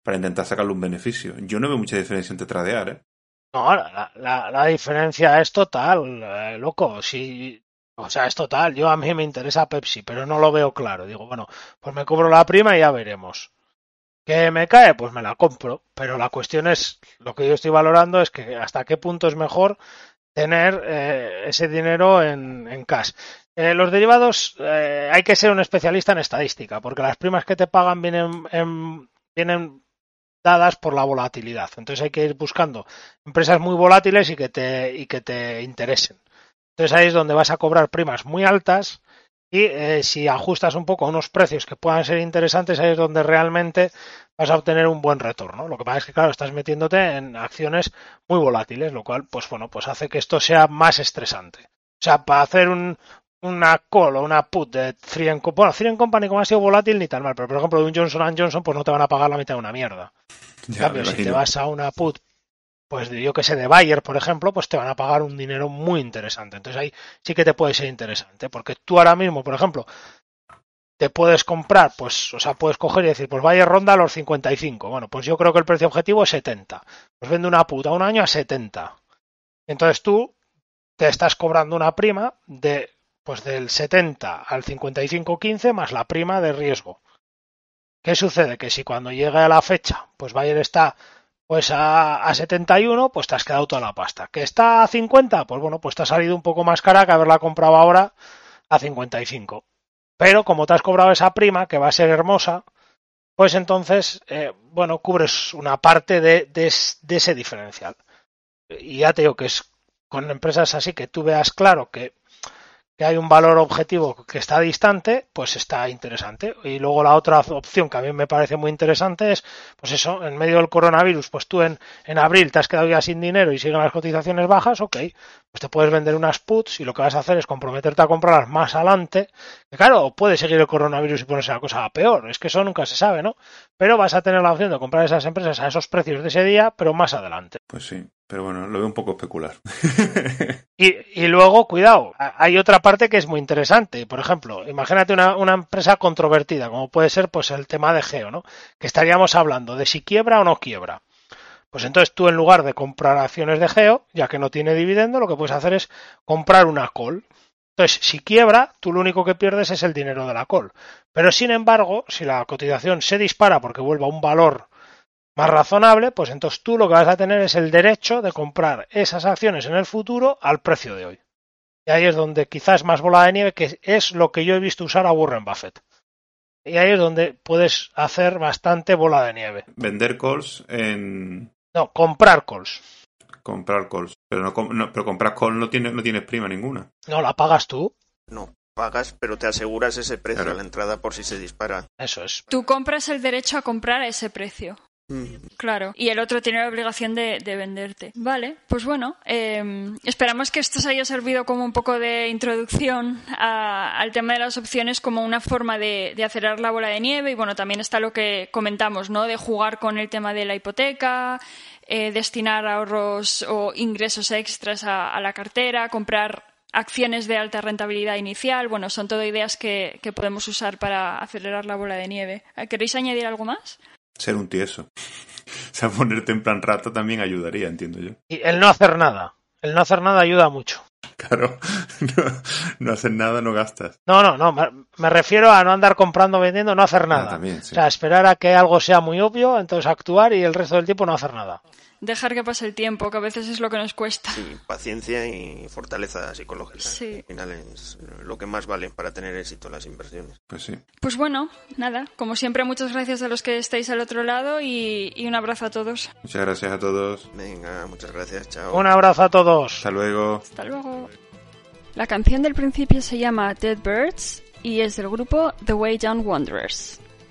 para intentar sacarle un beneficio. Yo no veo mucha diferencia entre tradear, ¿eh? No, la, la, diferencia es total, eh, loco. Si, o sea, es total. Yo a mí me interesa Pepsi, pero no lo veo claro. Digo, bueno, pues me cobro la prima y ya veremos. ¿Que me cae? Pues me la compro. Pero la cuestión es, lo que yo estoy valorando es que hasta qué punto es mejor tener eh, ese dinero en, en cash. Eh, los derivados hay que ser un especialista en estadística, porque las primas que te pagan vienen, en, vienen dadas por la volatilidad. Entonces hay que ir buscando empresas muy volátiles y que te, y que te interesen. Entonces ahí es donde vas a cobrar primas muy altas y eh, si ajustas un poco a unos precios que puedan ser interesantes, ahí es donde realmente vas a obtener un buen retorno. Lo que pasa es que, claro, estás metiéndote en acciones muy volátiles, lo cual, pues bueno, pues hace que esto sea más estresante. O sea, para hacer un, una call o una put de Free and Company, bueno, Free Company como ha sido volátil ni tan mal, pero por ejemplo de un Johnson Johnson pues no te van a pagar la mitad de una mierda. En cambio, si te vas a una put, pues yo que sé, de Bayer, por ejemplo, pues te van a pagar un dinero muy interesante. Entonces ahí sí que te puede ser interesante, porque tú ahora mismo, por ejemplo, te puedes comprar, pues, o sea, puedes coger y decir, pues Bayer ronda a los 55. Bueno, pues yo creo que el precio objetivo es 70. Pues vende una puta un año a 70. Entonces tú te estás cobrando una prima de pues del 70 al 55.15 más la prima de riesgo. ¿Qué sucede? Que si cuando llegue a la fecha, pues Bayer está pues a, a, 71, pues te has quedado toda la pasta. ¿Que está a 50? Pues bueno, pues te ha salido un poco más cara que haberla comprado ahora a 55. Pero como te has cobrado esa prima, que va a ser hermosa, pues entonces, eh, bueno, cubres una parte de, de, de ese diferencial. Y ya te digo que es con empresas así que tú veas claro que que hay un valor objetivo que está distante, pues está interesante. Y luego la otra opción que a mí me parece muy interesante es, pues eso, en medio del coronavirus, pues tú en, en abril te has quedado ya sin dinero y siguen las cotizaciones bajas, ok, pues te puedes vender unas puts y lo que vas a hacer es comprometerte a comprarlas más adelante. Que claro, puede seguir el coronavirus y ponerse la cosa peor, es que eso nunca se sabe, ¿no? Pero vas a tener la opción de comprar esas empresas a esos precios de ese día, pero más adelante. Pues sí. Pero bueno, lo veo un poco especular. (laughs) y, y, luego, cuidado, hay otra parte que es muy interesante. Por ejemplo, imagínate una, una, empresa controvertida, como puede ser pues el tema de Geo, ¿no? Que estaríamos hablando de si quiebra o no quiebra. Pues entonces tú en lugar de comprar acciones de Geo, ya que no tiene dividendo, lo que puedes hacer es comprar una call. Entonces, si quiebra, tú lo único que pierdes es el dinero de la call. Pero sin embargo, si la cotización se dispara porque vuelva un valor más razonable, pues entonces tú lo que vas a tener es el derecho de comprar esas acciones en el futuro al precio de hoy. Y ahí es donde quizás más bola de nieve, que es lo que yo he visto usar a Warren Buffett. Y ahí es donde puedes hacer bastante bola de nieve. Vender calls en... No, comprar calls. Comprar calls. Pero, no, pero comprar calls no, tiene, no tienes prima ninguna. No, la pagas tú. No, pagas, pero te aseguras ese precio Claro. a la entrada por si se dispara. Eso es. Tú compras el derecho a comprar a ese precio. Claro, y el otro tiene la obligación de, de venderte. Vale, pues bueno, eh, esperamos que esto os haya servido como un poco de introducción a- al tema de las opciones como una forma de, acelerar la bola de nieve y bueno, también está lo que comentamos, ¿no? De jugar con el tema de la hipoteca, eh, destinar ahorros o ingresos extras a, a la cartera, comprar acciones de alta rentabilidad inicial. Bueno, son todo ideas que podemos usar para acelerar la bola de nieve. ¿Queréis añadir algo más? Ser un tieso. (laughs) O sea, ponerte en plan rata también ayudaría, entiendo yo. Y el no hacer nada. El no hacer nada ayuda mucho. Claro, (laughs) no, no hacer nada, no gastas. No, no, no. Me, me refiero a no andar comprando, vendiendo, no hacer nada. Ah, también, sí. O sea, esperar a que algo sea muy obvio, entonces actuar y el resto del tiempo no hacer nada. Dejar que pase el tiempo, que a veces es lo que nos cuesta. Sí, paciencia y fortaleza psicológica. Sí. Al final es lo que más vale para tener éxito en las inversiones. Pues sí. Pues bueno, nada, como siempre, muchas gracias a los que estáis al otro lado y, y un abrazo a todos. Muchas gracias a todos. Venga, muchas gracias, chao. Un abrazo a todos. Hasta luego. Hasta luego. La canción del principio se llama Dead Birds y es del grupo The Way Down Wanderers.